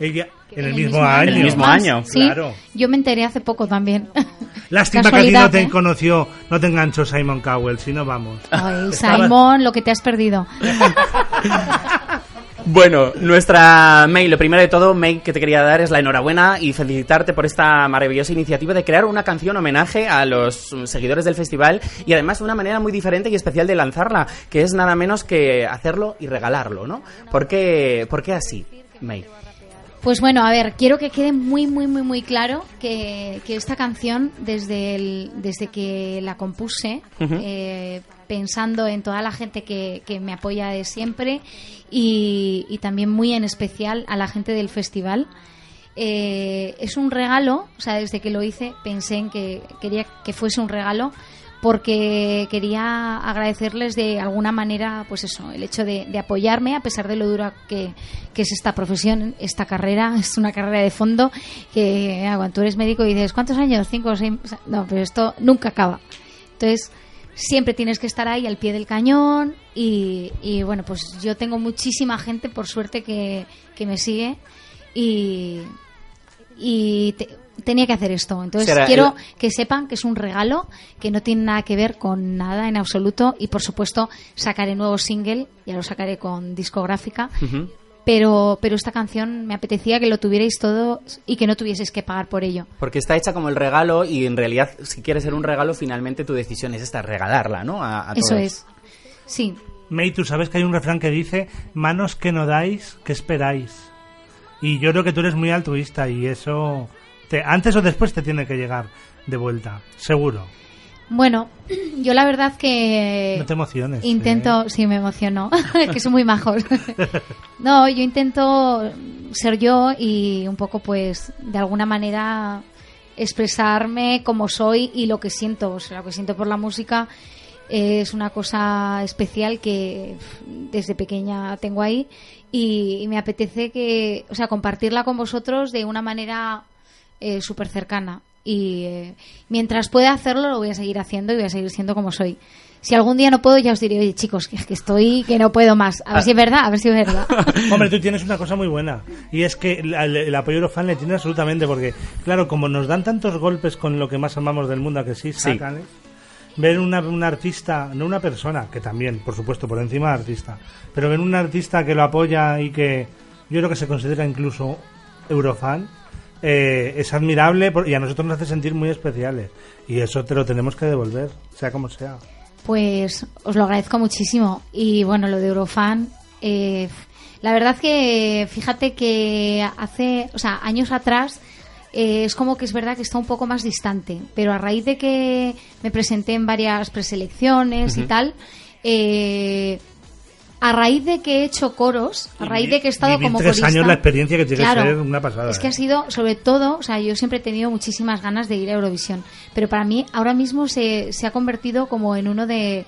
C: Ella, en el,
A: En
C: mismo, año.
B: El mismo año.
A: Sí,
C: Claro.
A: yo me enteré hace poco también.
C: Lástima que a ti no te
A: ¿eh?
C: conoció, no te enganchó Simon Cowell, si no vamos.
A: Ay, Simon, lo que te has perdido.
B: Bueno, nuestra May, lo primero de todo, May, que te quería dar es la enhorabuena y felicitarte por esta maravillosa iniciativa de crear una canción homenaje a los seguidores del festival y además de una manera muy diferente y especial de lanzarla, que es nada menos que hacerlo y regalarlo, ¿no? ¿Por qué, por qué así, May?
A: Pues bueno, a ver, quiero que quede muy, muy, muy, muy claro que, que esta canción, desde, el, desde que la compuse, eh, pensando en toda la gente que, que me apoya de siempre y, y también muy en especial a la gente del festival, eh, es un regalo, o sea, desde que lo hice pensé en que quería que fuese un regalo porque quería agradecerles de alguna manera, pues eso, el hecho de, de apoyarme a pesar de lo dura que, que es esta profesión, esta carrera, es una carrera de fondo que ah, cuando tú eres médico y dices, ¿cuántos años? ¿Cinco o seis? No, pero esto nunca acaba. Entonces, siempre tienes que estar ahí al pie del cañón y, y, bueno, pues yo tengo muchísima gente, por suerte, que, que me sigue y, y te- tenía que hacer esto. Entonces
B: Será
A: quiero
B: el-
A: que sepan que es un regalo, que no tiene nada que ver con nada en absoluto y por supuesto sacaré nuevo single, ya lo sacaré con discográfica.
B: Ujú.
A: Pero, pero esta canción me apetecía que lo tuvierais todo y que no tuvieseis que pagar por ello.
B: Porque está hecha como el regalo y en realidad, si quieres ser un regalo, finalmente tu decisión es esta, regalarla, ¿no? A, a
A: Eso
B: todos.
A: es. Sí,
C: May, tú sabes que hay un refrán que dice, manos que no dais, ¿qué esperáis? Y yo creo que tú eres muy altruista y eso, te, antes o después te tiene que llegar de vuelta, seguro.
A: Bueno, yo la verdad que
C: No te emociones.
A: intento,
C: ¿eh?
A: sí me emociono, que son muy majos. no, yo intento ser yo y un poco pues de alguna manera expresarme como soy y lo que siento, o sea, lo que siento por la música es una cosa especial que desde pequeña tengo ahí y, y me apetece que, o sea, compartirla con vosotros de una manera eh, súper cercana. Y eh, mientras pueda hacerlo, lo voy a seguir haciendo y voy a seguir siendo como soy. Si algún día no puedo, ya os diré, oye chicos, que, que estoy, que no puedo más. A ver si es verdad, a ver si es verdad.
C: Hombre, tú tienes una cosa muy buena y es que el, el- apoyo Eurofan le tiene absolutamente porque, claro, como nos dan tantos golpes con lo que más amamos del mundo, a que sí, sacan, ¿eh? ver una, un artista, no una persona, que también, por supuesto, por encima de artista, pero ver un artista que lo apoya y que yo creo que se considera incluso Eurofan, eh, es admirable por- y a nosotros nos hace sentir muy especiales y eso te lo tenemos que devolver, sea como sea.
A: Pues os lo agradezco muchísimo. Y bueno, lo de Eurofan, eh, la verdad que fíjate que hace, o sea, años atrás eh, es como que es verdad que está un poco más distante, pero a raíz de que me presenté en varias preselecciones y tal, eh, a raíz de que he hecho coros, a
C: Y
A: raíz de que he estado
C: vivir
A: como
C: tres
A: corista,
C: años la experiencia que tiene que
A: Claro,
C: ser una pasada,
A: Es que ha sido, sobre todo, o sea, yo siempre he tenido muchísimas ganas de ir a Eurovisión, pero para mí ahora mismo se, se ha convertido como en uno de,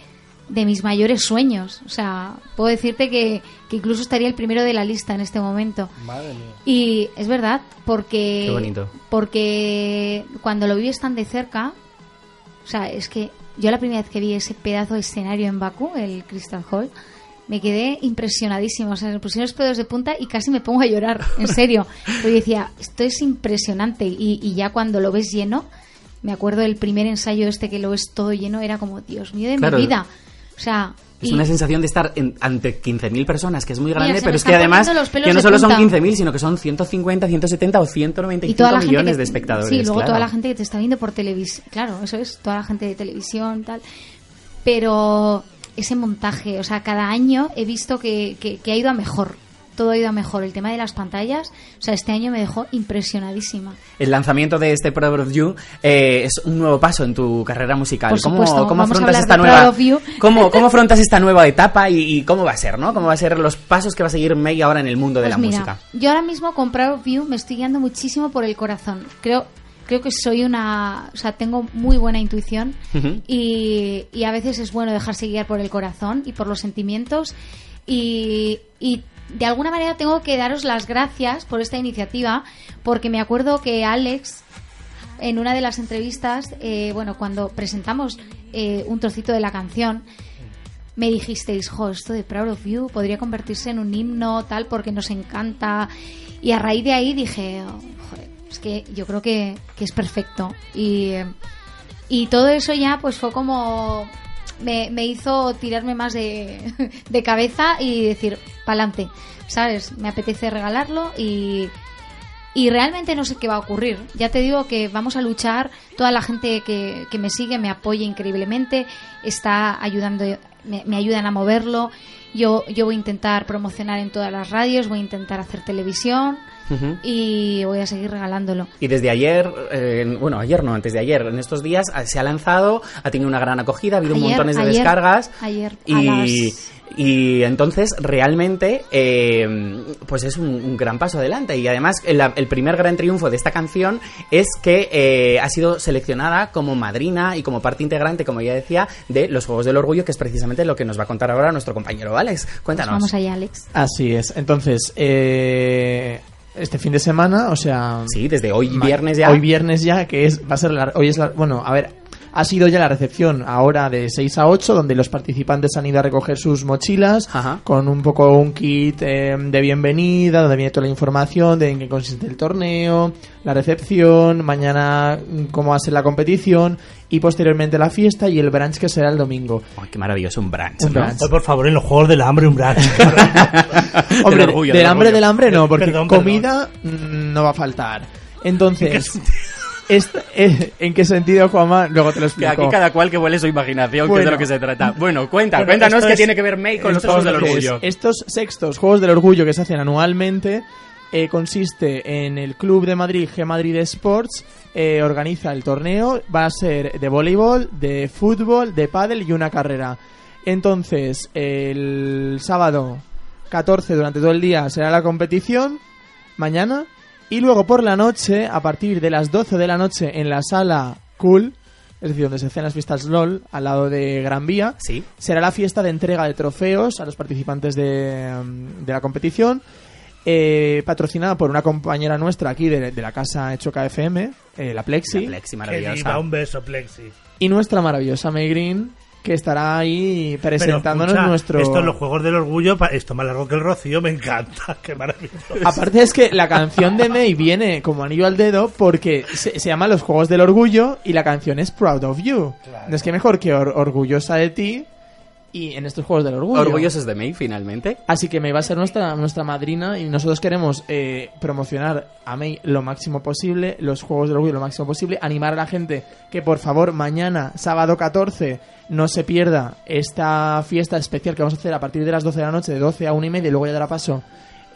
A: de mis mayores sueños. O sea, puedo decirte que, que incluso estaría el primero de la lista en este momento.
C: Madre mía.
A: Y es verdad, porque,
B: Qué bonito.
A: porque cuando lo vives tan de cerca, o sea, es que yo la primera vez que vi ese pedazo de escenario en Bakú, el Crystal Hall, me quedé impresionadísima. O sea, me pusieron los pedos de punta y casi me pongo a llorar, en serio. Porque decía, esto es impresionante. Y, y ya cuando lo ves lleno, me acuerdo del primer ensayo este que lo ves todo lleno, era como, Dios mío de
B: Claro.
A: mi vida. O sea,
B: Es una sensación de estar en- ante 15.000 personas, que es muy grande, pero es que además que no solo son
A: punta.
B: 15.000, sino que son 150, 170 o 195 millones
A: que-
B: de espectadores.
A: Sí, luego
B: claro.
A: toda la gente que te está viendo por televisión. Claro, eso es, toda la gente de televisión, tal. Pero ese montaje, o sea, cada año he visto que, que- que ha ido a mejor. Todo ha ido a mejor. El tema de las pantallas, o sea, este año me dejó impresionadísima.
B: El lanzamiento de este Proud of You eh, es un nuevo paso en tu carrera musical.
A: Por
B: ¿Cómo,
A: supuesto,
B: cómo afrontas esta nueva. ¿cómo, cómo afrontas esta nueva etapa y, y cómo va a ser, ¿no? ¿Cómo va a ser los pasos que va a seguir May ahora en el mundo de
A: Pues
B: la
A: mira,
B: música?
A: yo ahora mismo con Proud of You me estoy guiando muchísimo por el corazón. Creo creo que soy una, o sea, tengo muy buena intuición y, y a veces es bueno dejarse guiar por el corazón y por los sentimientos y, y de alguna manera tengo que daros las gracias por esta iniciativa porque me acuerdo que Alex en una de las entrevistas, eh, bueno, cuando presentamos eh, un trocito de la canción, me dijisteis, jo, esto de Proud of You podría convertirse en un himno, tal, porque nos encanta. Y a raíz de ahí dije, es que yo creo que, que es perfecto. Y, y todo eso ya, pues fue como. Me, me hizo tirarme más de, de cabeza y decir, pa'lante, ¿sabes? Me apetece regalarlo y. Y realmente no sé qué va a ocurrir. Ya te digo que vamos a luchar. Toda la gente que, que me sigue me apoya increíblemente. Está ayudando, me, me ayudan a moverlo. Yo, yo voy a intentar promocionar en todas las radios, voy a intentar hacer televisión Y voy a seguir regalándolo.
B: Y desde ayer, eh, bueno, ayer no, antes de ayer, en estos días ah, se ha lanzado, ha tenido una gran acogida, ha habido
A: Ayer-
B: montones de
A: ayer-
B: descargas.
A: ayer a
B: y,
A: las-
B: y entonces realmente, eh, pues es un, un gran paso adelante. Y además, el, el primer gran triunfo de esta canción es que eh, ha sido seleccionada como madrina y como parte integrante, como ya decía, de los Juegos del Orgullo, que es precisamente lo que nos va a contar ahora nuestro compañero Alex.
A: Pues
B: Cuéntanos.
A: vamos allá, Alex.
D: Así es. Entonces, eh, este fin de semana, o sea...
B: Sí, desde hoy viernes ya.
D: Hoy viernes ya, que es va a ser la, hoy es la, bueno, a ver, Ha sido ya la recepción ahora de 6 a 8, donde los participantes han ido a recoger sus mochilas
B: Ajá.
D: con un poco un kit eh, de bienvenida, donde viene toda la información de en qué consiste el torneo, la recepción, mañana mm, cómo va a ser la competición y posteriormente la fiesta y el brunch que será el domingo.
B: Ay, qué maravilloso, un brunch,
D: Un
B: ¿no?
D: brunch.
C: Ay, por favor, en los Juegos del Hambre un brunch.
D: Hombre,
B: orgullo,
D: del
B: del
D: hambre,
B: orgullo.
D: del hambre no, porque
C: Perdón, perdón.
D: comida mm, no va a faltar. Entonces, esta- eh, ¿en qué sentido, Juanma? Luego te lo
B: Que
D: explico.
B: aquí cada cual que vuele su imaginación, que es de
D: Bueno.
B: lo que se trata. Bueno, cuenta,
C: Bueno,
B: cuéntanos qué
C: es-
B: tiene que ver May con los Juegos del
C: lo que
B: Orgullo.
D: Estos sextos Juegos del Orgullo que se hacen anualmente eh, consiste en el Club de Madrid, G Madrid Sports, eh, organiza el torneo, va a ser de voleibol, de fútbol, de pádel y una carrera. Entonces, el sábado 14 durante todo el día será la competición, mañana, y luego por la noche, a partir de las 12 de la noche en la sala Cool, es decir, donde se hacen las fiestas LOL, al lado de Gran Vía,
B: Sí.
D: será la fiesta de entrega de trofeos a los participantes de, mm, de la competición, eh, patrocinada por una compañera nuestra aquí de, de la casa Hechoca FM, eh, la Plexi,
B: La Plexi
C: Que
B: maravillosa.
C: diva, un beso, Plexi.
D: y nuestra maravillosa May Green, que estará ahí
C: Pero,
D: presentándonos
C: escucha,
D: nuestro...
C: Esto los Juegos del Orgullo, esto más largo que el Rocío, me encanta. Qué maravilloso.
D: Aparte es que la canción de May viene como anillo al dedo porque se, se llama Los Juegos del Orgullo y la canción es Proud of You. No es que mejor que or- orgullosa de ti y en estos Juegos del Orgullo.
B: Orgullosos de May, finalmente.
D: Así que May va a ser nuestra, nuestra madrina y nosotros queremos eh, promocionar a May lo máximo posible, los Juegos del Orgullo lo máximo posible, animar a la gente que por favor mañana, sábado 14, no se pierda esta fiesta especial que vamos a hacer a partir de las 12 de la noche, de 12 a 1 y media, y luego ya dará paso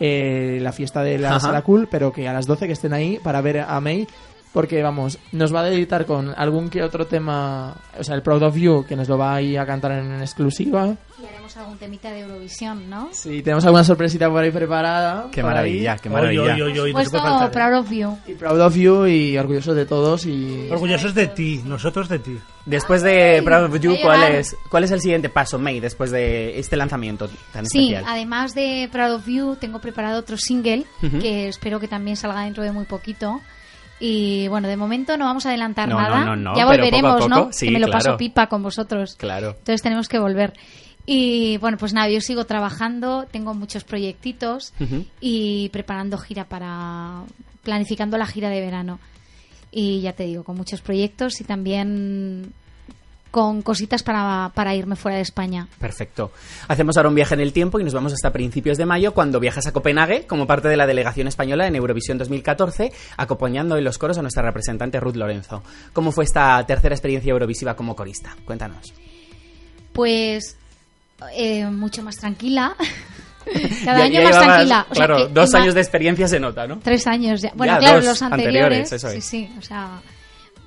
D: eh, la fiesta de la
B: Ajá.
D: Sala Cool, pero que a las 12 que estén ahí para ver a May. Porque, vamos, nos va a deleitar con algún que otro tema, o sea, el Proud of You, que nos lo va a ir a cantar en exclusiva.
A: Y haremos algún temita de Eurovisión, ¿no?
D: Sí, tenemos alguna sorpresita por ahí preparada.
B: Qué maravilla, qué maravilla.
C: oy, oy, oy, no puede faltar, ¿eh?
A: Proud of You.
D: Y proud of you y orgullosos de todos y...
C: Orgullosos de ti, nosotros de ti.
B: Después de Proud of You, ¿cuál es, ¿cuál es el siguiente paso, May, después de este lanzamiento tan
A: Sí,
B: especial?
A: además de Proud of You, tengo preparado otro single
B: Ujú.
A: que espero que también salga dentro de muy poquito. Y bueno, de momento no vamos a adelantar
B: No,
A: nada.
B: no, no, no,
A: ya volveremos,
B: poco a poco,
A: ¿no?
B: sí,
A: que me lo
B: claro.
A: paso pipa con vosotros.
B: Claro.
A: Entonces tenemos que volver. Y bueno, pues nada, yo sigo trabajando, tengo muchos proyectitos y preparando gira para. planificando la gira de verano. Y ya te digo, con muchos proyectos y también con cositas para, para irme fuera de España.
B: Perfecto. Hacemos ahora un viaje en el tiempo y nos vamos hasta principios de mayo cuando viajas a Copenhague como parte de la delegación española en Eurovisión 2014, acompañando en los coros a nuestra representante Ruth Lorenzo. ¿Cómo fue esta tercera experiencia eurovisiva como corista? Cuéntanos.
A: Pues eh, mucho más tranquila. Cada
B: Ya-
A: año
B: ya
A: más tranquila. O sea,
B: claro,
A: que
B: dos años de experiencia se nota, ¿no?
A: Tres años ya. Bueno,
B: Ya,
A: claro, los
B: anteriores,
A: anteriores.
B: eso
A: sí,
B: es.
A: sí. O sea,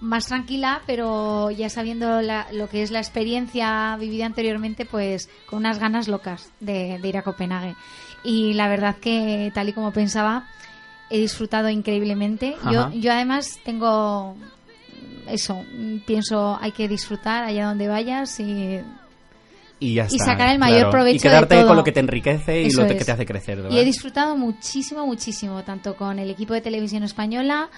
A: más tranquila, pero ya sabiendo la- lo que es la experiencia vivida anteriormente, pues con unas ganas locas de, de ir a Copenhague. Y la verdad que, tal y como pensaba, he disfrutado increíblemente. Yo, yo además tengo eso, pienso hay que disfrutar allá donde vayas y
B: Y ya
A: Y
B: está.
A: sacar el mayor
B: claro.
A: provecho
B: Y quedarte
A: de todo.
B: con lo que te enriquece y
A: Eso
B: lo que
A: es.
B: te hace crecer, ¿verdad?
A: Y he disfrutado muchísimo, muchísimo, tanto con el equipo de televisión española.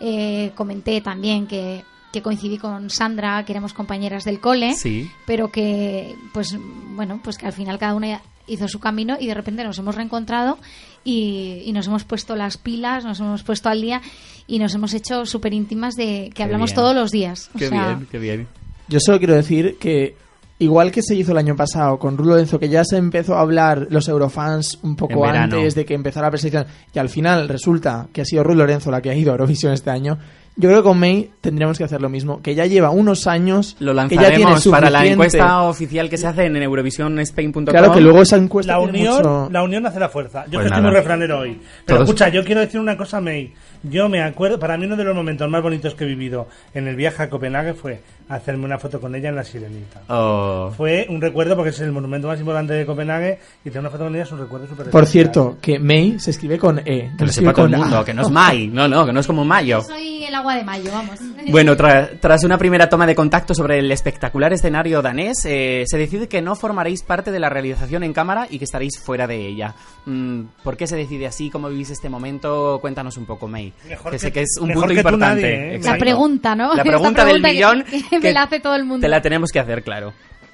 A: Eh, comenté también que, que coincidí con Sandra, que éramos compañeras del cole,
B: Sí.
A: pero que, pues, bueno, pues que al final cada una hizo su camino y de repente nos hemos reencontrado y, y nos hemos puesto las pilas, nos hemos puesto al día y nos hemos hecho súper íntimas de que
B: Qué
A: hablamos
B: bien.
A: todos los días. O
B: Qué
A: sea,
B: bien, qué bien.
D: Yo solo quiero decir que, igual que se hizo el año pasado con Rulo Lorenzo, que ya se empezó a hablar los eurofans un poco antes de que empezara la preselección, y al final resulta que ha sido Rulo Lorenzo la que ha ido a Eurovisión este año, yo creo que con May tendríamos que hacer lo mismo, que ya lleva unos años,
B: Lo
D: que ya tiene
B: lanzaremos para la
D: suficiente-
B: encuesta oficial que se hace en eurovisionspain.com.
D: Claro que luego esa encuesta
C: La unión,
D: mucho-
C: la unión hace la fuerza. Yo
B: Pues
C: que estoy muy refranero hoy. Pero
B: Todos-
C: escucha, yo quiero decir una cosa, May. Yo me acuerdo, para mí uno de los momentos más bonitos que he vivido en el viaje a Copenhague fue hacerme una foto con ella en la Sirenita.
B: Oh.
C: Fue un recuerdo porque es el monumento más importante de Copenhague y tener una foto con ella es un recuerdo súper
D: Por cierto, que May se escribe con E.
B: Que lo
D: se escribe
B: sepa todo el
D: con A.
B: mundo, que no es May. No, no, que no es como Mayo.
A: soy el agua de mayo, vamos.
B: Bueno, tra- tras una primera toma de contacto sobre el espectacular escenario danés, eh, se decide que no formaréis parte de la realización en cámara y que estaréis fuera de ella. Mm, ¿Por qué se decide así? ¿Cómo vivís este momento? Cuéntanos un poco, May.
C: Mejor
B: que
C: que-
B: sé que es un punto importante.
C: nadie, ¿eh?
A: La pregunta, ¿no?
B: La
A: Esta
B: pregunta del
A: pregunta que-
B: millón
A: que me la hace todo el mundo.
B: Te la tenemos que hacer, claro.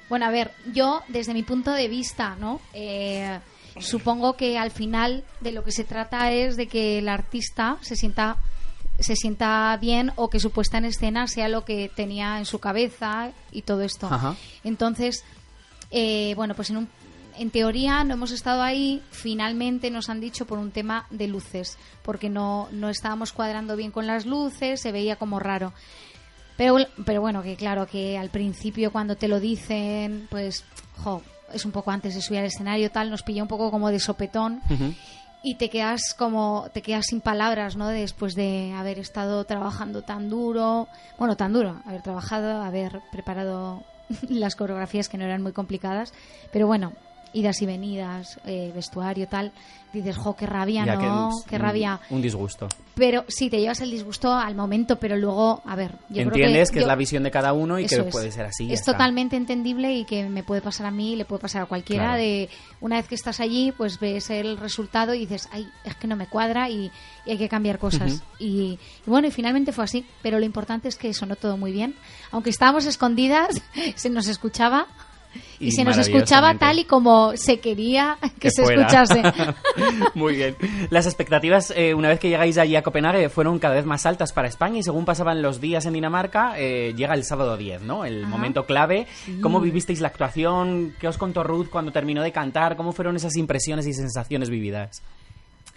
A: Bueno, a ver, yo desde mi punto de vista, ¿no? Eh, supongo que al final de lo que se trata es de que el artista se sienta se sienta bien o que su puesta en escena sea lo que tenía en su cabeza y todo esto.
B: Ajá.
A: Entonces, eh, bueno, pues en, un- en teoría no hemos estado ahí, finalmente nos han dicho por un tema de luces, porque no, no estábamos cuadrando bien con las luces, se veía como raro. Pero, pero bueno, que claro, que al principio cuando te lo dicen, pues, jo, es un poco antes de subir al escenario, tal, nos pilla un poco como de sopetón. Y te quedas como, te quedas sin palabras, ¿no? Después de haber estado trabajando tan duro, bueno, tan duro, haber trabajado, haber preparado las coreografías que no eran muy complicadas, pero bueno, idas y venidas, eh, vestuario, tal, dices, jo, qué rabia,
B: Ya que
A: ¿no?
B: un-
A: qué rabia.
B: Un disgusto.
A: Pero sí, te llevas el disgusto al momento, pero luego, a ver, yo creo
B: Entiendes que, es la visión de cada uno y que
A: es.
B: puede ser así. ya
A: Es
B: está.
A: totalmente entendible y que me puede pasar a mí, le puede pasar a cualquiera.
B: Claro.
A: De una vez que estás allí, pues ves el resultado y dices, ay, es que no me cuadra y, y hay que cambiar cosas. y, y bueno, y finalmente fue así. Pero lo importante es que sonó todo muy bien. Aunque estábamos escondidas, se nos escuchaba. Y,
B: Y
A: se nos escuchaba tal y como se quería que,
B: que
A: se
B: fuera.
A: escuchase.
B: Muy bien. Las expectativas, eh, una vez que llegáis allí a Copenhague, fueron cada vez más altas para España y según pasaban los días en Dinamarca, eh, llega el sábado 10, ¿no? El
A: Ajá.
B: momento clave. ¿Cómo vivisteis la actuación? ¿Qué os contó Ruth cuando terminó de cantar? ¿Cómo fueron esas impresiones y sensaciones vividas?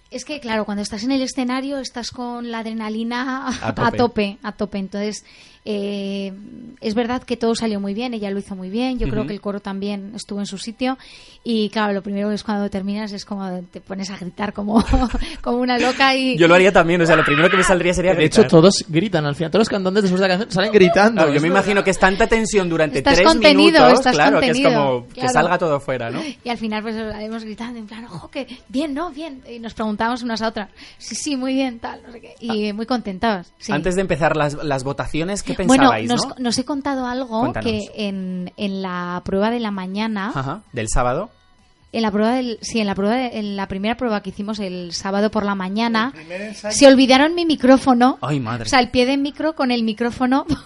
A: Es que, claro, cuando estás en el escenario estás con la adrenalina
B: A
A: a
B: tope.
A: tope, a tope. Entonces, eh, es verdad que todo salió muy bien, ella lo hizo muy bien, yo creo
B: Ujú.
A: que el coro también estuvo en su sitio. Y claro, lo primero es cuando terminas es como te pones a gritar como, como una loca y...
B: Yo lo haría también, o sea, lo primero que me saldría sería
D: De
B: gritar.
D: hecho, todos gritan al final. Todos los cantantes después de la canción salen gritando.
B: Claro, yo me imagino que es tanta tensión durante
A: Estás
B: tres
A: contenido,
B: minutos,
A: estás
B: claro,
A: contenido,
B: que es como que
A: claro.
B: salga todo fuera, ¿no?
A: Y al final pues hemos gritando en plan, ojo, que bien, ¿no? Bien. Y nos preguntamos unas a otras, sí, sí, muy bien, tal, no sé qué. Y muy contentas. sí.
B: Ah. Antes de empezar las, las votaciones, ¿qué
A: Bueno, nos,
B: no?
A: nos he contado algo
B: Cuéntanos.
A: que en, en la prueba de la mañana,
B: Ajá, del sábado.
A: En la prueba del, sí, en la prueba de- en la primera prueba que hicimos el sábado por la mañana,
C: El
A: se olvidaron mi micrófono.
B: Ay, madre.
A: O sea, el pie de micro con el micrófono.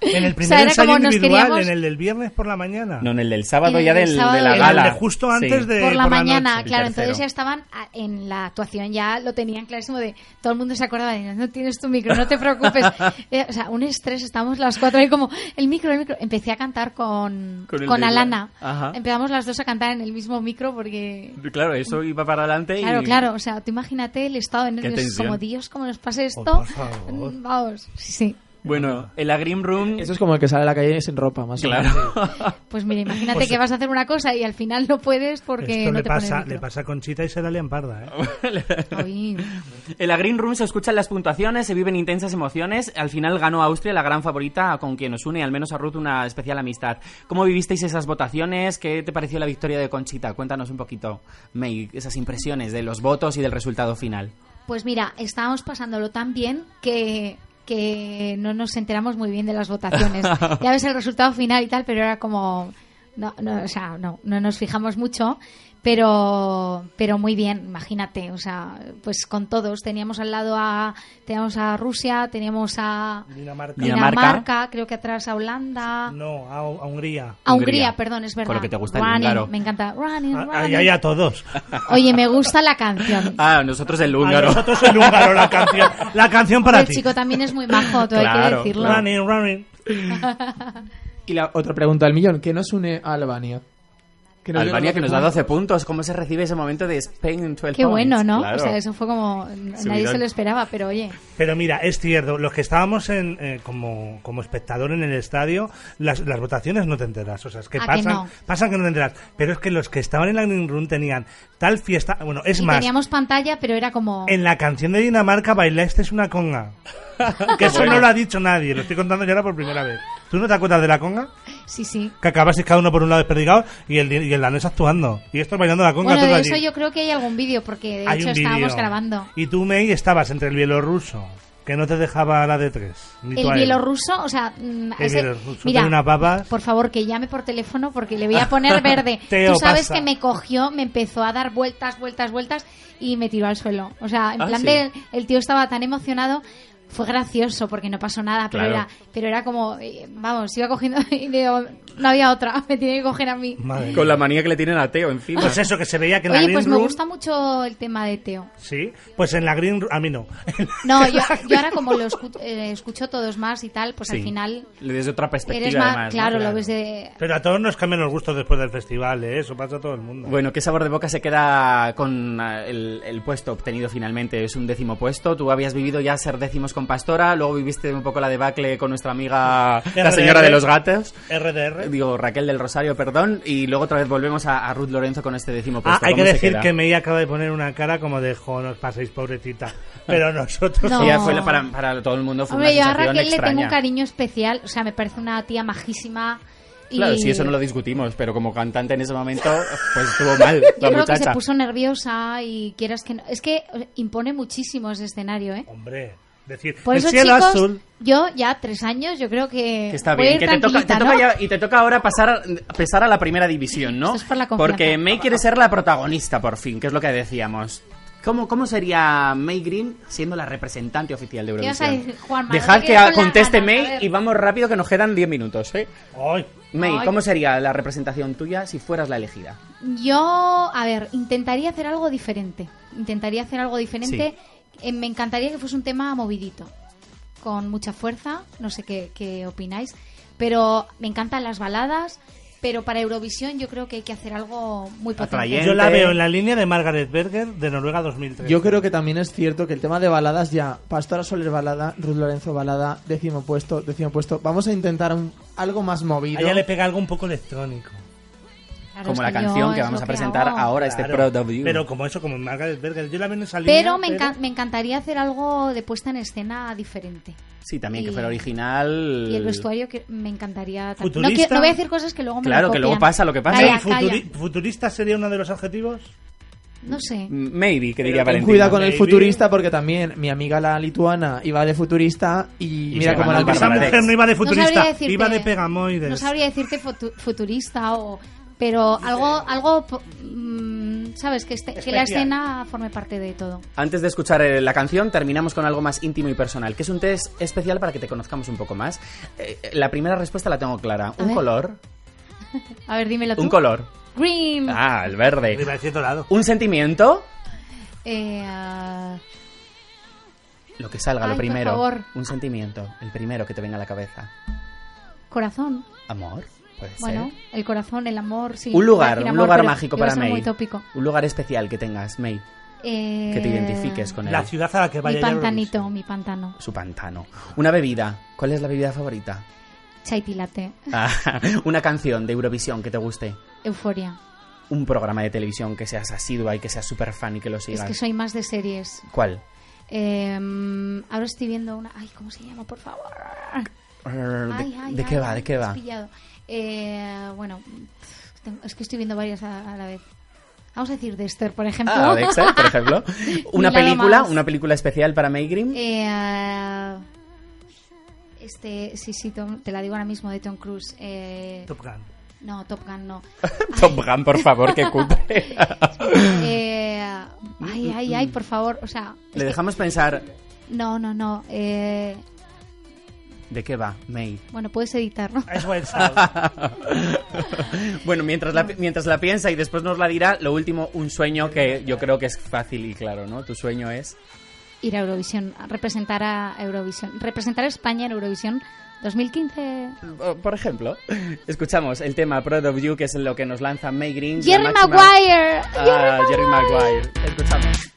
C: En el
A: O
C: primer
A: sea, era
C: ensayo individual,
A: queríamos-
C: en el del viernes por la mañana.
B: No, en el del sábado
A: En
B: ya
A: el
B: del,
A: sábado
B: de la
A: del-
B: gala.
C: El de justo antes
B: Sí.
C: de
A: por la mañana,
C: noche.
A: claro,
B: el
A: entonces ya estaban a- en la actuación, ya lo tenían clarísimo de todo el mundo se acordaba de no tienes tu micro, no te preocupes. Eh, o sea, un estrés, estábamos las cuatro ahí como el micro, el micro. Empecé a cantar con,
B: Con
A: con,
B: el
A: Alana.
B: Ajá.
A: Empezamos las dos a cantar en el mismo micro porque
B: Claro, eso iba para adelante y...
A: Claro, claro, o sea, tú imagínate el estado de nervios, como Dios, como nos pase esto.
C: por favor.
A: Vamos, sí, sí.
B: Bueno, en la Green Room...
D: Eso es como el que sale a la calle sin ropa, más o
B: Claro.
D: menos.
A: Pues mira, imagínate
C: Pues-
A: que vas a hacer una cosa y al final no puedes porque
C: Esto
A: no
C: le
A: te
C: pasa, le pasa a Conchita y se da parda, ¿eh?
B: En la Green Room se escuchan las puntuaciones, se viven intensas emociones. Al final ganó Austria, la gran favorita, con quien nos une, al menos a Ruth, una especial amistad. ¿Cómo vivisteis esas votaciones? ¿Qué te pareció la victoria de Conchita? Cuéntanos un poquito, May, esas impresiones de los votos y del resultado final.
A: Pues mira, estábamos pasándolo tan bien que, que no nos enteramos muy bien de las votaciones. ya ves el resultado final y tal, pero era como... No, no, o sea, no, no nos fijamos mucho, pero, pero muy bien, imagínate, o sea, pues con todos. Teníamos al lado a, teníamos a Rusia, teníamos a
C: Dinamarca.
B: Dinamarca.
A: Dinamarca, creo que atrás a Holanda.
C: No, a, a Hungría.
A: A Hungría,
B: Hungría.
A: perdón, es verdad.
B: Con lo que te gusta el
A: Running,
B: húngaro.
A: Me encanta. Running,
C: A-
A: running.
C: Ahí hay a todos.
A: Oye, me gusta la canción.
B: Ah, nosotros el
C: A
B: húngaro.
C: nosotros el húngaro, la canción. La canción para
A: el
C: ti.
A: chico también es muy majo, todo hay
B: Claro,
A: que decirlo.
C: Running, running.
D: Y la otra pregunta del millón, ¿qué nos une a Albania? Que
B: Albania que nos da
D: puntos.
B: 12 puntos. ¿Cómo se recibe ese momento de Spain 12
A: Qué bueno? ¿no?
B: Claro.
A: O sea, eso fue como... Nadie se lo esperaba, pero oye...
C: Pero mira, es cierto, los que estábamos en, eh, como, como espectador en el estadio, las, las votaciones no te enteras. O sea, es que
A: ¿A que
C: pasan,
A: no?
C: pasan que no te enteras. Pero es que los que estaban en la Green Room tenían tal fiesta. Bueno, es
A: y
C: más,
A: teníamos pantalla, pero era como...
C: en la canción de Dinamarca bailaste es una conga. que eso no lo ha dicho nadie, lo estoy contando yo ahora por primera vez. ¿Tú no te acuerdas de la conga?
A: Sí, sí.
C: Que acabasteis cada uno por un lado desperdigado y el, y el danés actuando. Y esto bailando la conga
A: Bueno,
C: todo
A: de
C: allí.
A: eso yo creo que hay algún vídeo, porque de
C: Hay
A: hecho estábamos grabando.
C: Y tú, May, estabas entre el bielorruso, Que no te dejaba la de tres. Ni
A: El bielorruso, o sea, mm,
C: El
A: ese-
C: bielorruso
A: mira,
C: tiene unas babas.
A: por favor que llame por teléfono porque le voy a poner verde.
C: Teo,
A: Tú sabes
C: pasa.
A: que me cogió, me empezó a dar vueltas, vueltas, vueltas y me tiró al suelo. O sea, en
B: Ah,
A: plan
B: sí.
A: de el tío estaba tan emocionado. Fue gracioso porque no pasó nada, pero
B: Claro.
A: era, pero era como, eh, vamos, iba cogiendo y digo, no había otra, me tiene que coger a mí.
C: Madre
B: Con la manía que le tienen a Teo encima.
C: Pues eso, que se veía que en la
A: Oye,
C: Green
A: pues me
C: Room-
A: gusta mucho el tema de Teo.
C: Sí, pues en la Green Room- A mí no.
A: No, yo, yo ahora como lo escu- eh, escucho todos más y tal, pues
B: Sí.
A: al final
B: Desde otra perspectiva,
A: eres más,
B: además. ¿no?
A: claro,
C: Claro.
A: lo ves de...
C: Pero a todos nos cambian los gustos después del festival, ¿eh? Eso pasa a todo el mundo.
B: Bueno, ¿qué sabor de boca se queda con ah, el, el puesto obtenido finalmente? Es un décimo puesto. Tú habías vivido ya ser décimos con Pastora, luego viviste un poco la debacle con nuestra amiga, la señora de los gatos.
C: RDR.
B: Digo, Raquel del Rosario, perdón. Y luego otra vez volvemos a, a Ruth Lorenzo con este décimo
C: Ah,
B: puesto.
C: hay que
B: ¿Cómo se
C: decir que Mei acaba de poner una cara como de, jo, no os paséis, pobrecita. Pero nosotros...
A: No.
B: Ella fue la- para, para todo el mundo fue
A: Hombre, yo
B: una
A: a
B: sensación
A: Raquel le tengo
B: extraña.
A: un cariño especial, o sea, me parece una tía majísima. Y
B: Claro, sí, eso no lo discutimos, pero como cantante en ese momento, pues estuvo mal
A: Yo
B: la
A: creo que se
B: muchacha.
A: puso nerviosa y quieras que no. Es que eh, impone muchísimo ese escenario, ¿eh?
C: Hombre, decir,
A: Por
C: el
A: eso,
C: cielo
A: chicos,
C: azul...
A: yo ya tres años, yo creo que.
B: Que está
A: voy a
B: bien,
A: ir
B: que te toca, te toca ya- y te toca ahora pasar a, pesar a la primera división, ¿no?
A: Esto es por la.
B: Porque May quiere ser la protagonista, por fin, que es lo que decíamos. ¿Cómo, ¿Cómo sería May Green siendo la representante oficial de
A: ¿Qué vas a
B: Eurovisión? Dejad que a- conteste May
A: a
B: y vamos rápido que nos quedan 10 minutos, ¿eh?
C: Ay,
B: May,
A: Ay.
B: ¿cómo sería la representación tuya si fueras la elegida?
A: Yo, a ver, intentaría hacer algo diferente. Intentaría hacer algo diferente. Eh, me encantaría que fuese un tema movidito, con mucha fuerza. No sé qué, qué opináis. Pero me encantan las baladas. Pero para Eurovisión yo creo que hay que hacer algo muy potente.
B: Atrayente.
C: yo la veo en la línea de Margaret Berger de Noruega 2003.
D: Yo creo que también es cierto que el tema de baladas ya, Pastora Soler balada, Ruth Lorenzo balada, décimo puesto, décimo puesto. Vamos a intentar un- algo más
C: A
D: movido.
C: ella le pega algo un poco electrónico.
A: Claro,
B: Como la canción que vamos
A: lo
B: a presentar
A: hago.
B: ahora, este
C: Claro,
B: Proud of You.
C: Pero como eso, como Margaret Berger. Yo la veo en esa línea.
A: Pero me, encan- me encantaría hacer algo de puesta en escena diferente.
B: Sí, también que
A: y-
B: fuera original.
A: Y el vestuario que me encantaría... tam- No, quiero- no voy a decir cosas que luego me lo
B: Claro, que luego pasa lo que pasa.
A: Calla,
C: futuri-
A: calla.
C: ¿Futurista sería uno de los adjetivos?
A: No sé.
B: Maybe, que diría
D: Ten
B: Valentina.
D: cuidado con el
C: Maybe.
D: futurista porque también mi amiga la lituana iba de futurista y,
B: Y
D: mira cómo la
C: Esa mujer no iba de
A: No
C: futurista,
A: sabría decirte-
C: iba de pegamoides.
A: No sabría decirte futu- futurista o... Pero algo, algo mm, ¿sabes? Que, este- que la escena forme parte de todo.
B: Antes de escuchar eh, la canción, terminamos con algo más íntimo y personal, que es un test especial para que te conozcamos un poco más. Eh, la primera respuesta la tengo clara.
A: A
B: un
A: ver.
B: color.
A: A ver, dímelo tú.
B: Un color.
A: Green.
B: Ah, el verde.
C: dorado.
B: Un sentimiento.
A: Eh, ah,
B: Lo que salga,
A: Ay,
B: lo
A: por
B: primero.
A: favor.
B: Un sentimiento. El primero que te venga a la cabeza.
A: corazón.
B: Amor. Puede
A: Bueno,
B: ser.
A: el corazón, el amor, sí.
B: un lugar,
A: decir
B: un
A: amor,
B: lugar mágico para May.
A: muy tópico.
B: Un lugar especial que tengas, May.
A: Eh,
B: Que te identifiques con él.
C: La ciudad a la que
A: Mi
C: vaya a
A: pantanito, mi pantano.
B: Su pantano. Una bebida. ¿Cuál es la bebida favorita?
A: Chaiti latte.
B: Ah, una canción de Eurovisión que te guste.
A: Euforia.
B: Un programa de televisión que seas asidua y que seas súper fan y que lo
A: Es
B: sigas.
A: que soy más de series.
B: ¿Cuál?
A: Eh, ahora estoy viendo una. Ay, ¿cómo se llama? Por favor.
B: ¿De,
A: Ay, ay,
B: de
A: ay,
B: qué va? ¿De qué va?
A: pillado. Eh, bueno, es que estoy viendo varias a, a la vez. Vamos a decir Dexter, por ejemplo.
B: Ah, Dexter, por ejemplo. Una película,
A: más-
B: una película especial para May Green.
A: Eh, este, sí, sí, Tom- te la digo ahora mismo de Tom Cruise. Eh,
C: Top Gun.
A: no, Top Gun no.
B: Top Gun, por favor, que cutre.
A: Eh, ay, ay, ay, por favor. O sea,
B: Le
A: que-
B: dejamos pensar
A: no, no, no. Eh,
B: de qué va, May.
A: bueno, puedes editar, ¿no?
C: Es
B: bueno, mientras la, mientras la piensa y después nos la dirá, lo último, un sueño que yo creo que es fácil y claro, ¿no? Tu sueño es...
A: Ir a Eurovisión, representar a Eurovisión. Representar a España en Eurovisión 2015.
B: Por ejemplo, escuchamos el tema Proud of You, que es lo que nos lanza May Green. la
A: Jerry
B: máxima-
A: Maguire.
B: Ah, Jerry Maguire. Escuchamos.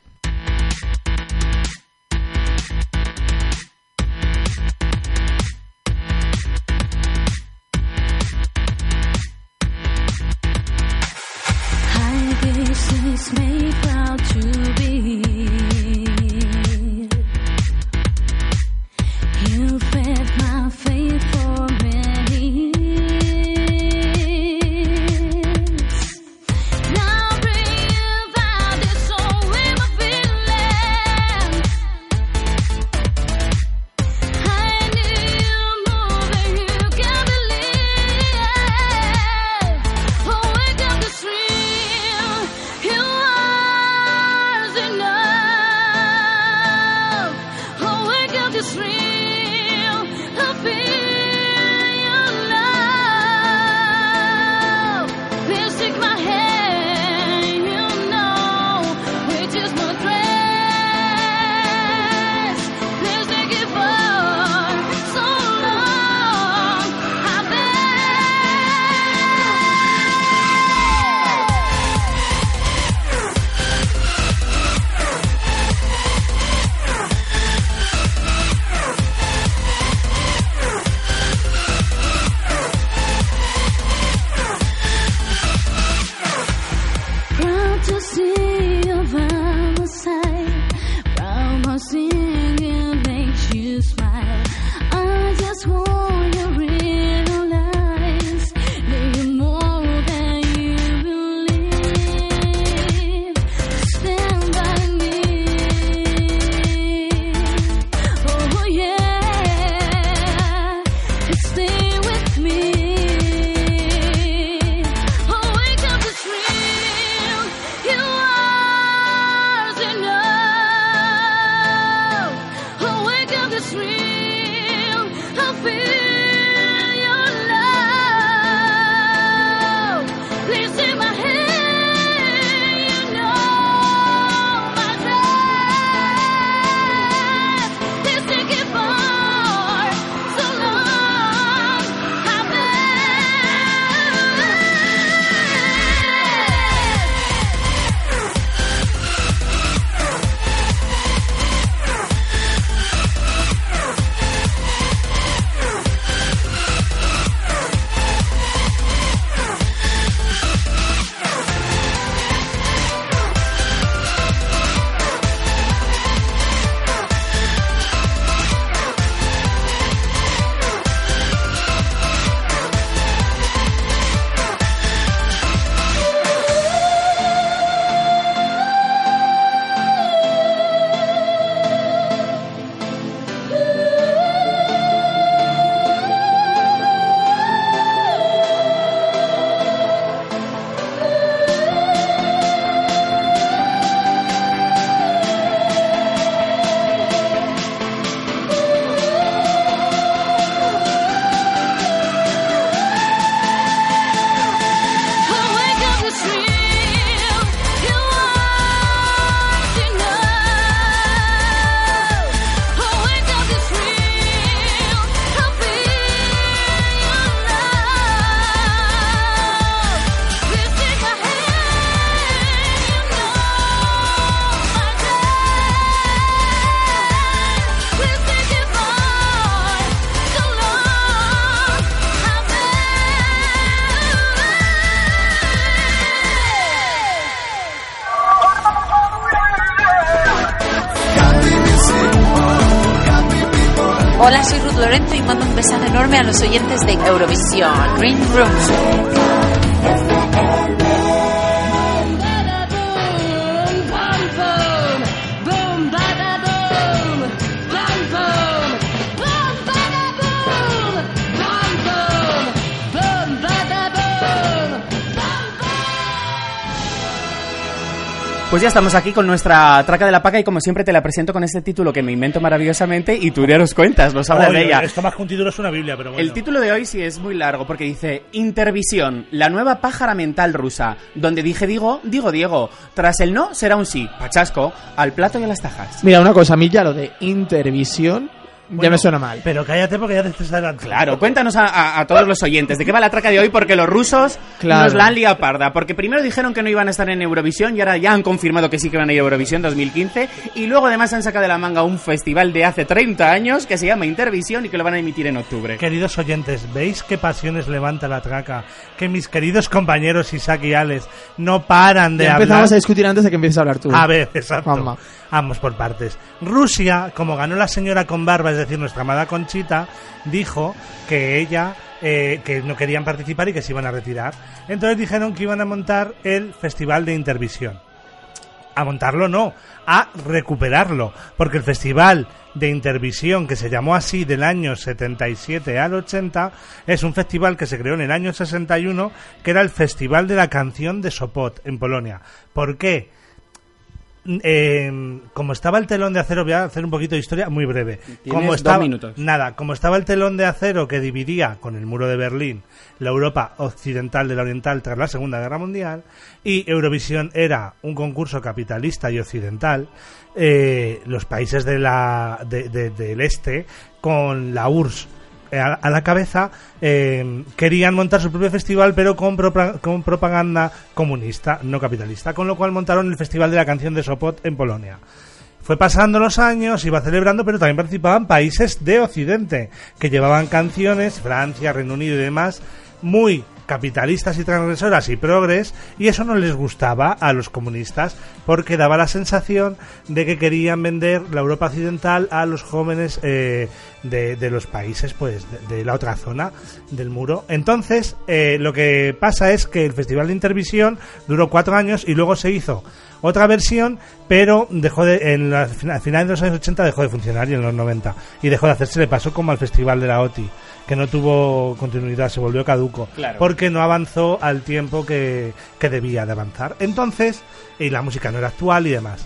F: Y mando un besazo enorme a los oyentes de Eurovisión. Green Room.
B: Pues ya estamos aquí con nuestra traca de la paca y como siempre te la presento con este título que me invento maravillosamente y tú ya nos cuentas, nos hablas de ella.
C: Esto más que un título es una Biblia, pero bueno.
B: El título de hoy sí es muy largo porque dice Intervisión, la nueva pájara mental rusa. Donde dije digo, digo Diego. Tras el no será un sí. Pachasco, al plato y a las tajas.
D: Mira, una cosa, a mí ya lo de Intervisión ya me suena mal.
C: Pero cállate porque ya te estás adelantando.
B: Claro, cuéntanos a, a- a todos los oyentes de qué va la traca de hoy porque los rusos
D: Claro.
B: nos la han liado parda. Porque primero dijeron que no iban a estar en Eurovisión y ahora ya han confirmado que sí que van a ir a Eurovisión 2015. Y luego además han sacado de la manga un festival de hace 30 años que se llama Intervisión y que lo van a emitir en octubre.
C: Queridos oyentes, ¿veis qué pasiones levanta la traca? Que mis queridos compañeros Isaac y Alex no paran de
D: Ya
C: hablar.
D: empezamos a discutir antes de que empieces a hablar tú.
C: A ver, exacto.
D: Juanma.
C: Vamos por partes. Rusia, como ganó la señora con barba, es decir, nuestra amada Conchita, dijo que ella eh, que no querían participar y que se iban a retirar. Entonces dijeron que iban a montar el Festival de Intervisión. A montarlo no, a recuperarlo, porque el Festival de Intervisión, que se llamó así del año 77 al 80, es un festival que se creó en el año 61, que era el Festival de la Canción de Sopot, en Polonia. ¿Por qué? Eh, como estaba el telón de acero, voy a hacer un poquito de historia muy breve. Como
B: dos
C: estaba,
B: minutos.
C: Nada, como estaba el telón de acero que dividía con el muro de Berlín la Europa occidental de la oriental tras la Segunda Guerra Mundial y Eurovisión era un concurso capitalista y occidental, eh, los países de la, de- de- del este con la URSS a, a la cabeza eh, querían montar su propio festival pero con, propa- con propaganda comunista, no capitalista, con lo cual montaron el Festival de la Canción de Sopot en Polonia. Fue pasando los años, iba celebrando, pero también participaban países de Occidente, que llevaban canciones, Francia, Reino Unido y demás, muy capitalistas y transgresoras y progres, y eso no les gustaba a los comunistas porque daba la sensación de que querían vender la Europa occidental a los jóvenes eh, de, los países pues de, de la otra zona del muro. Entonces, eh, lo que pasa es que el Festival de Intervisión duró cuatro años y luego se hizo otra versión, pero dejó de, en la, a finales de los años 80 dejó de funcionar y en los 90 y dejó de hacerse, le pasó como al Festival de la OTI, que no tuvo continuidad, se volvió caduco,
B: Claro.
C: porque no avanzó al tiempo que, que debía de avanzar. Entonces, y la música no era actual y demás.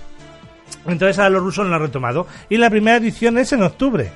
C: Entonces a los rusos lo han retomado. Y la primera edición es en octubre.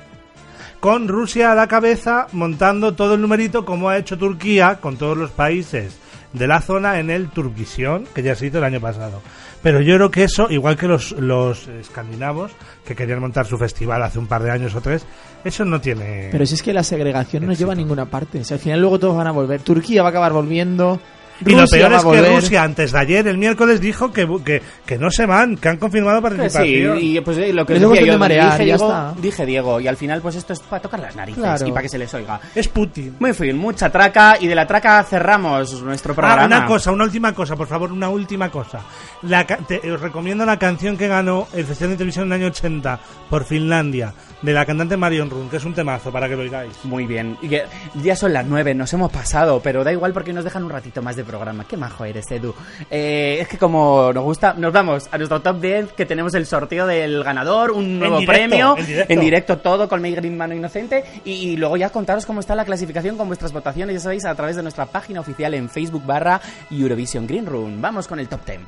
C: Con Rusia a la cabeza montando todo el numerito como ha hecho Turquía con todos los países de la zona en el Turquisión, que ya se hizo el año pasado. Pero yo creo que eso, igual que los, los escandinavos, que querían montar su festival hace un par de años o tres, eso no tiene...
D: Pero si es que la segregación no lleva a ninguna parte. O sea, al final luego todos van a volver. Turquía va a acabar volviendo.
C: Y lo peor es que. Rusia antes de ayer, el miércoles, dijo que, que, que no se van, que han confirmado
B: Que sí,
C: participación.
B: y pues eh, lo que
D: Es
B: decía
D: cuestión
B: yo,
D: de marear,
B: dije,
D: ya
B: Diego,
D: está.
B: dije Diego, y al final pues esto es para tocar las narices
D: Claro.
B: y para que se les oiga.
C: Es Putin.
B: Muy fin, mucha traca y de la traca cerramos nuestro programa.
C: Ah, una cosa, una última cosa, por favor, una última cosa. La ca- te- os recomiendo la canción que ganó el Festival de Televisión en el año 80 por Finlandia, de la cantante Marion Run, que es un temazo para que lo oigáis.
B: Muy bien. Y que ya son las nueve, nos hemos pasado, pero da igual porque nos dejan un ratito más de programa. Qué majo eres, Edu. Eh, es que como nos gusta, nos vamos a nuestro top 10, que tenemos el sorteo del ganador, un nuevo
C: directo,
B: premio,
C: en directo.
B: todo con May Green Mano Inocente. Y, y luego ya contaros cómo está la clasificación con vuestras votaciones, ya sabéis, a través de nuestra página oficial en Facebook barra Eurovision Green Room. Vamos con el top 10.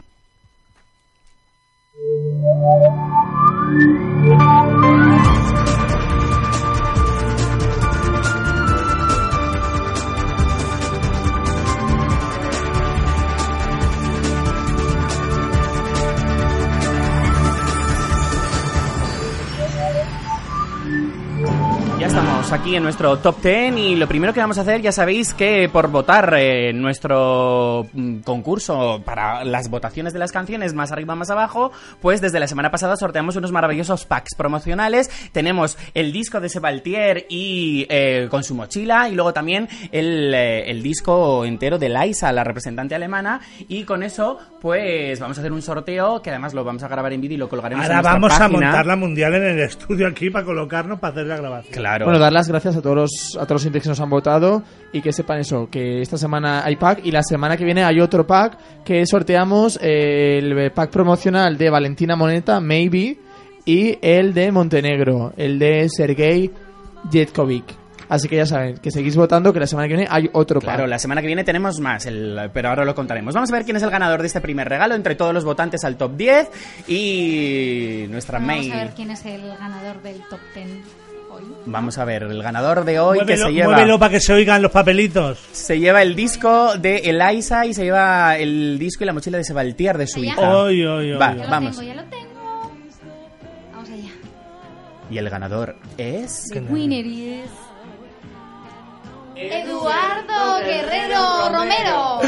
B: Ya estamos aquí en nuestro top 10 y lo primero que vamos a hacer, ya sabéis que por votar eh, nuestro mm, concurso para las votaciones de las canciones más arriba más abajo, pues desde la semana pasada sorteamos unos maravillosos packs promocionales. Tenemos el disco de Sebaltier y eh, con su mochila y luego también el, eh, el disco entero de Laisa, la representante alemana y con eso pues vamos a hacer un sorteo que además lo vamos a grabar en vídeo y lo colgaremos en
C: Ahora
B: nuestra
C: vamos a montar la mundial en el estudio aquí para colocarnos para hacer la grabación.
B: Claro.
D: Bueno, dar las gracias a todos los, a todos los que nos han votado y que sepan eso, que esta semana hay pack y la semana que viene hay otro pack que sorteamos eh, el pack promocional de Valentina Moneta, Maybe, y el de Montenegro, el de Sergei Jetkovic. Así que ya saben, que seguís votando, que la semana que viene hay otro pack.
B: Claro, la semana que viene tenemos más, el- pero ahora lo contaremos. Vamos a ver quién es el ganador de este primer regalo entre todos los votantes al top 10 y nuestra
A: Vamos
B: main.
A: a ver quién es el ganador del top 10 hoy.
B: Vamos a ver, el ganador de hoy que
C: muévelo,
B: se lleva,
C: muévelo para que se oigan los papelitos.
B: se lleva el disco de Eliza y se lleva el disco y la mochila de Sebaltier de su
A: Allá.
B: hija.
C: Oy, oy, oy,
B: Va.
A: Ya lo
B: vamos.
A: tengo, ya lo tengo. Vamos allá.
B: Y el ganador es...
A: The winner is... Eduardo Guerrero Romero.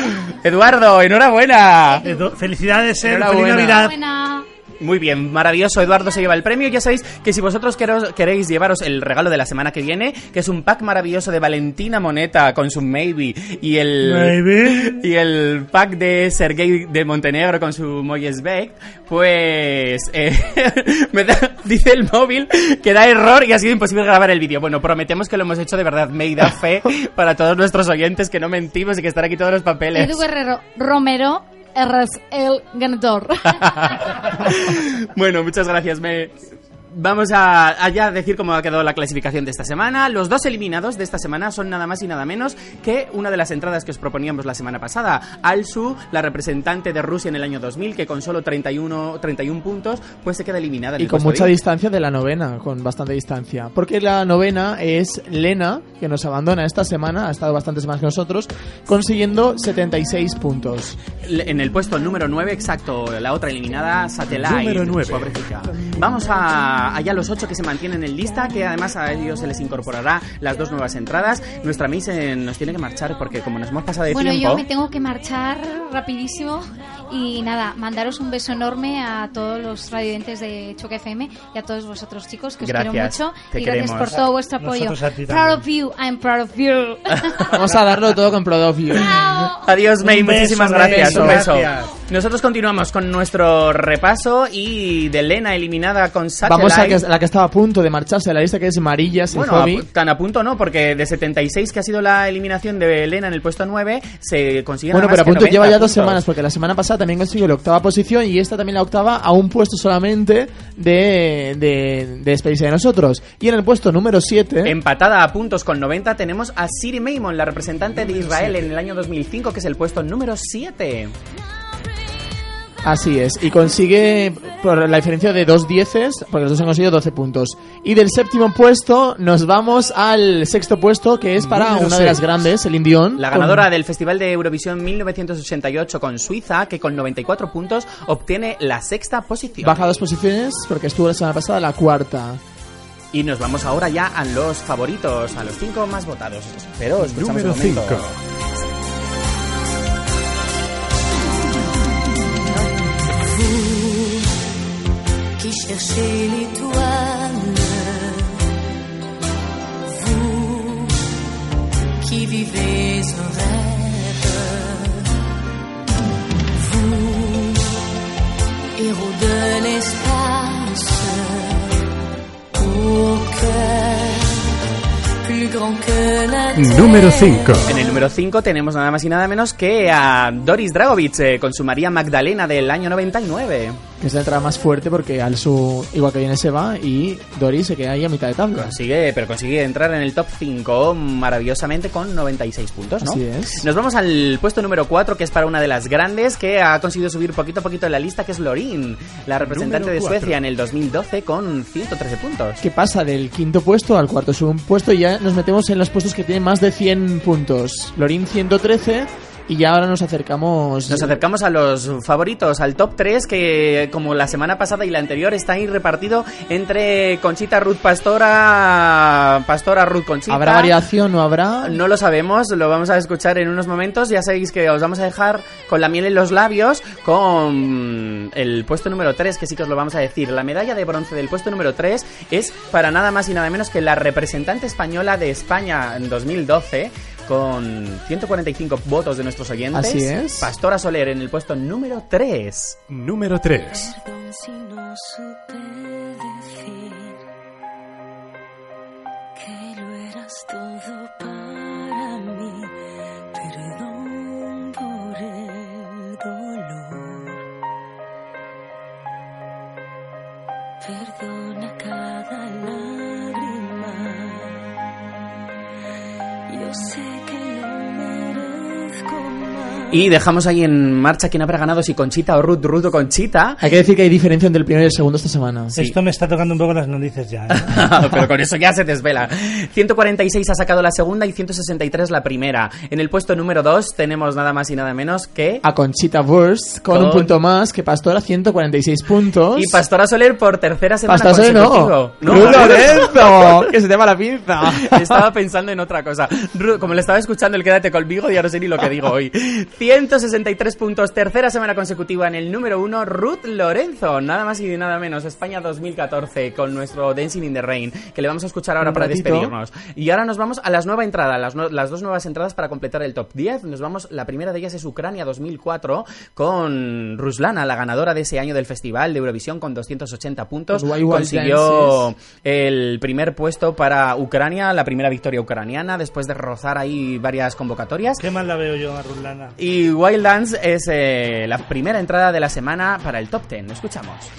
B: Eduardo, enhorabuena.
C: Edu- Felicidades. Feliz
B: Enhorabuena.
C: Navidad.
A: Buena.
B: Muy bien, maravilloso. Eduardo se lleva el premio. Ya sabéis que si vosotros queros- queréis llevaros el regalo de la semana que viene, que es un pack maravilloso de Valentina Moneta con su Maybe y el
C: Maybe.
B: y el pack de Sergei de Montenegro con su Moyes Beck, pues eh, me da- dice el móvil que da error y ha sido imposible grabar el vídeo. Bueno, prometemos que lo hemos hecho de verdad. Me da fe para todos nuestros oyentes que no mentimos y que están aquí todos los papeles.
A: Edu Guerrero Romero eres el ganador.
B: Bueno, muchas gracias. Me... Vamos a, a ya decir cómo ha quedado la clasificación de esta semana. Los dos eliminados de esta semana son nada más y nada menos que una de las entradas que os proponíamos la semana pasada. Alsu, la representante de Rusia en el año 2000, que con solo 31, 31 puntos, pues se queda eliminada. en
D: Y
B: el
D: con mucha distancia de la novena, con bastante distancia. Porque la novena es Lena, que nos abandona esta semana, ha estado bastantes semanas que nosotros, consiguiendo 76 puntos.
B: En el puesto número 9, exacto, la otra eliminada, Satellite.
G: Número nueve.
B: Pobrecita. Vamos a allá los ocho que se mantienen en lista, que además a ellos se les incorporará las dos nuevas entradas. Nuestra Miss nos tiene que marchar porque como nos hemos pasado de
A: Bueno,
B: tiempo...
A: yo me tengo que marchar rapidísimo Y nada, mandaros un beso enorme a todos los radioyentes de Choque FM y a todos vosotros chicos, que os quiero
B: Gracias,
A: mucho.
B: te
A: y gracias
B: queremos.
A: por todo vuestro apoyo.
C: A
A: Proud of you, I'm proud of you.
D: Vamos a darlo todo con Proud of You.
B: Adiós, May,
C: beso,
B: muchísimas gracias. Un beso.
C: gracias.
B: Nosotros continuamos con nuestro repaso y de Lena eliminada con Satellite.
D: Vamos a que, a la que estaba a punto de marcharse de la lista, que es Marilla
B: Bueno, a- tan a punto no, porque de 76 que ha sido la eliminación de Elena en el puesto 9, se consigue
D: Bueno, pero a punto
B: 90
D: lleva ya dos
B: puntos.
D: semanas, porque la semana pasada también consiguió la octava posición y esta también la octava a un puesto solamente de, de, de despedirse de nosotros. Y en el puesto número 7,
B: Empatada a puntos con 90 tenemos a Siri Maimon, la representante de Israel en el año 2005, que es el puesto número 7.
D: Así es, y consigue por la diferencia de dos dieces, porque los dos han conseguido 12 puntos. Y del séptimo puesto nos vamos al sexto puesto, que es para
C: Número
D: una de las grandes, el Indión.
B: La
D: con-
B: ganadora del Festival de Eurovisión 1988 con Suiza, que con 94 puntos obtiene la sexta posición.
D: Baja dos posiciones, porque estuvo la semana pasada la cuarta.
B: Y nos vamos ahora ya a los favoritos, a los cinco más votados. Pero escuchamos
H: Número
B: un momento.
H: cinco.
I: Cherchez l'étoile, vous qui vivez un rêve, vous, héros de l'espace, au cœur plus grand que la terre.
H: Número 5.
B: En el número 5 tenemos nada más y nada menos que a Doris Dragovic eh, con su María Magdalena del año 99.
D: Es la entrada más fuerte porque al su igual que viene se va y Doris se queda ahí a mitad de tabla.
B: Consigue, pero consigue entrar en el top 5 maravillosamente con 96 puntos, ¿no?
D: Así es.
B: Nos vamos al puesto número 4, que es para una de las grandes que ha conseguido subir poquito a poquito en la lista, que es Lorin, la representante de. Suecia en el 2012 con 113 puntos.
D: que pasa del quinto puesto al cuarto sube un puesto y ya nos metemos en los puestos que tienen más de 100 puntos. Lorín 113 y ya ahora nos acercamos
B: Nos acercamos a los favoritos, al top 3, que como la semana pasada y la anterior está ahí repartido entre Conchita Ruth Pastora, Pastora Ruth Conchita.
D: ¿Habrá variación o habrá?
B: No lo sabemos, lo vamos a escuchar en unos momentos. Ya sabéis que os vamos a dejar con la miel en los labios con el puesto número 3, que sí que os lo vamos a decir. La medalla de bronce del puesto número 3 es para nada más y nada menos que la representante española de España en 2012 con 145 votos de nuestros oyentes.
D: Así es.
B: Pastora Soler en el puesto número 3.
H: Número 3.
I: Perdón si no supe decir que lo eras todo para
B: Y dejamos ahí en marcha quién habrá ganado, si Conchita o Ruth, Ruth o Conchita.
D: Hay que decir que hay diferencia entre el primero y el segundo esta semana.
C: Esto me está tocando un poco las narices ya. ¿eh?
B: Pero con eso ya se desvela. 146 ha sacado la segunda y 163 la primera. En el puesto número 2 tenemos nada más y nada menos que...
D: A Conchita Wurst con,
B: Con-
D: un punto más que Pastora 146 puntos.
B: Y Pastora Soler por tercera semana
D: Pastora Soler no. Ruth Lorenzo, que se te va la pinza.
B: Estaba pensando en otra cosa. Ru- Como le estaba escuchando el Quédate conmigo, ya no sé ni lo que digo hoy. 163 puntos, tercera semana consecutiva en el número 1, Ruth Lorenzo. Nada más y nada menos, España 2014, con nuestro Dancing in the Rain, que le vamos a escuchar ahora
D: Un
B: para
D: ratito.
B: despedirnos. Y ahora nos vamos a las nuevas entradas, las, no- las dos nuevas entradas para completar el top 10. Nos vamos, la primera de ellas es Ucrania 2004, con Ruslana, la ganadora de ese año del festival de Eurovisión, con 280 puntos.
D: Wild
B: Consiguió
D: Dances.
B: el primer puesto para Ucrania, la primera victoria ucraniana, después de rozar ahí varias convocatorias.
C: Qué mal la veo yo a Ruslana.
B: Y Wild Dance es eh, la primera entrada de la semana para el top 10. Lo escuchamos.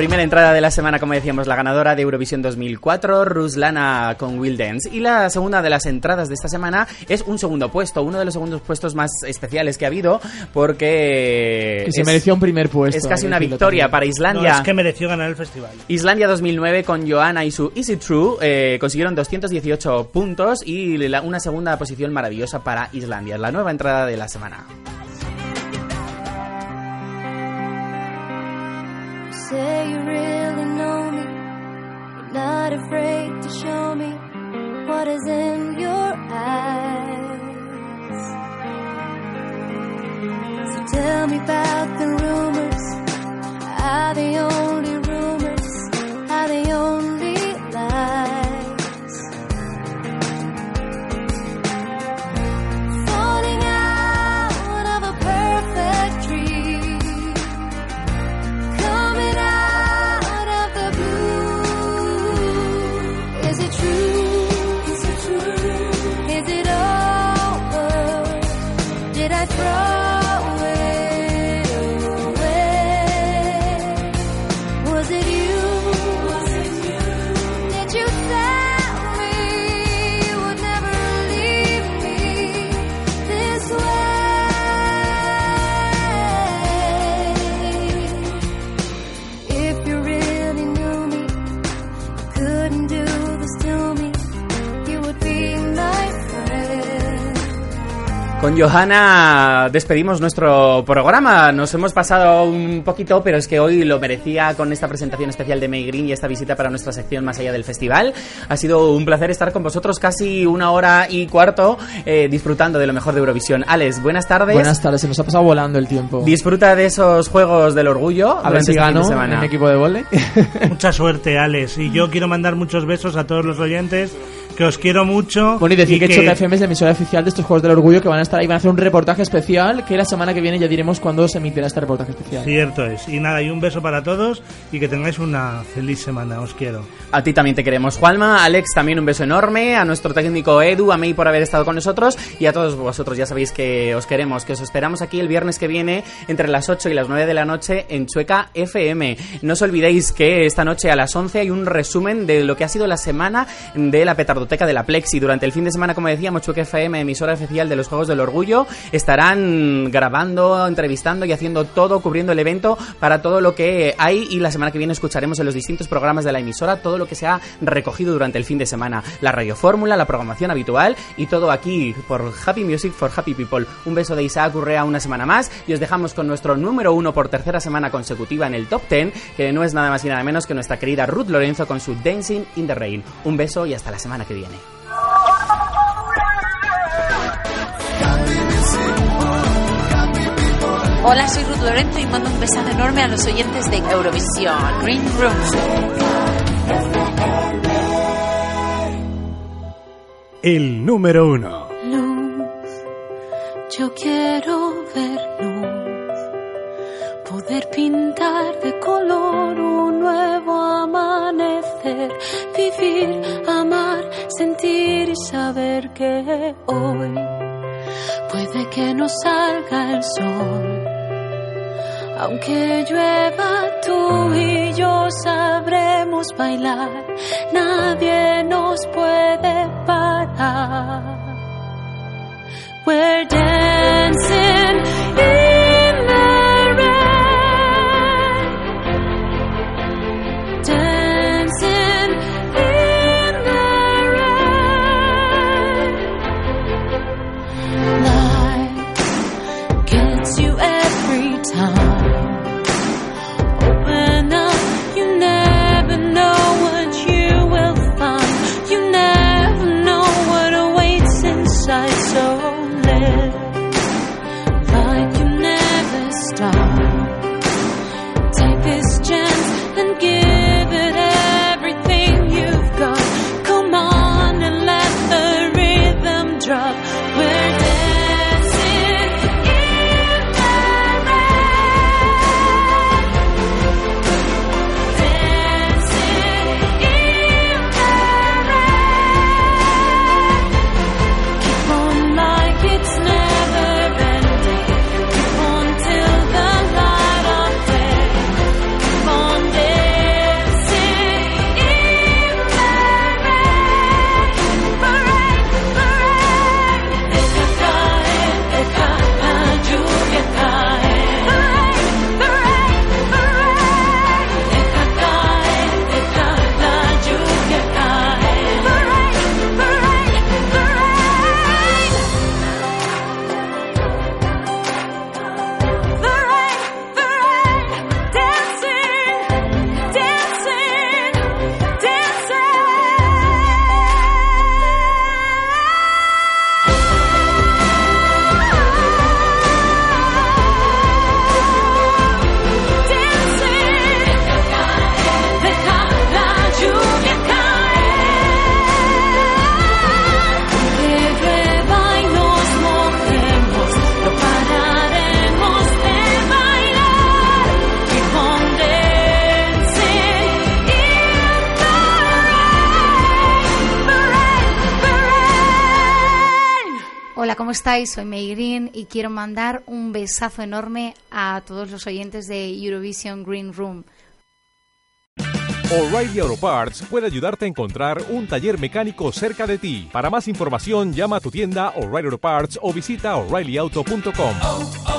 B: Primera entrada de la semana, como decíamos, la ganadora de Eurovisión 2004, Ruslana con Will Dance. Y la segunda de las entradas de esta semana es un segundo puesto, uno de los segundos puestos más especiales que ha habido, porque
D: Que se
B: es-
D: mereció un primer puesto.
B: es casi
D: que
B: una victoria
D: también.
B: para
C: No,
B: Islandia.
C: es que mereció ganar el festival.
B: Islandia 2009 con Johanna y su Easy True eh, consiguieron 218 puntos y la- una segunda posición maravillosa para Islandia, la nueva entrada de la semana.
I: Say you really know me. You're not afraid to show me what is in your eyes. So tell me about the rumors. Are they only
B: Con Johanna despedimos nuestro programa. Nos hemos pasado un poquito, pero es que hoy lo merecía con esta presentación especial de May Green y esta visita para nuestra sección más allá del festival. Ha sido un placer estar con vosotros casi una hora y cuarto eh, disfrutando de lo mejor de Eurovisión. Alex, buenas tardes.
D: Buenas tardes, se nos ha pasado volando el tiempo.
B: Disfruta de esos juegos del orgullo.
D: A ver si
B: este
D: gano en mi equipo de volei.
C: Mucha suerte, Alex. Y yo quiero mandar muchos besos a todos los oyentes, que os quiero mucho.
D: Bueno, y decir que,
C: que-
D: Choca FM es la emisora oficial de estos Juegos del Orgullo que van a estar ahí, van a hacer un reportaje especial que la semana que viene ya diremos cuándo se emitirá este reportaje especial.
C: Cierto es. Y nada, y un beso para todos y que tengáis una feliz semana. Os quiero.
B: A ti también te queremos, Juanma. Alex, también un beso enorme. A nuestro técnico Edu, a May por haber estado con nosotros. Y a todos vosotros, ya sabéis que os queremos, que os esperamos aquí el viernes que viene entre las 8 y las 9 de la noche en Chueca FM. No os olvidéis que esta noche a las 11 hay un resumen de lo que ha sido la semana de la petardoteca de la Plexi. Durante el fin de semana, como decíamos, Chueca FM, emisora oficial de los Juegos del Orgullo, estarán grabando, entrevistando y haciendo todo, cubriendo el evento para todo lo que hay. Y la semana que viene escucharemos en los distintos programas de la emisora todo lo que se ha recogido durante el fin de semana. La radiofórmula, la programación habitual y todo aquí por Happy Music for Happy People. Un beso de Isaac Urrea una semana más y os dejamos con nuestro número uno por tercera semana consecutiva en el top 10, que no es nada más y nada menos que nuestra querida Ruth Lorenzo con su Dancing in the Rain. Un beso y hasta la semana que viene.
F: Hola, soy Ruth Lorenzo y mando un besazo enorme a los oyentes de Eurovisión Green Room.
H: El número uno.
I: luz. Yo quiero ver luz. Poder pintar de color un nuevo Vivir, amar, sentir y saber que hoy puede que no salga el sol. Aunque llueva, tú y yo sabremos bailar. Nadie nos puede parar. We're dancing
A: estáis? Soy May Green y quiero mandar un besazo enorme a todos los oyentes de Eurovision Green Room.
H: O'Reilly Auto Parts puede ayudarte a encontrar un taller mecánico cerca de ti. Para más información, llama a tu tienda O'Reilly Auto Parts o visita oreillyauto.com.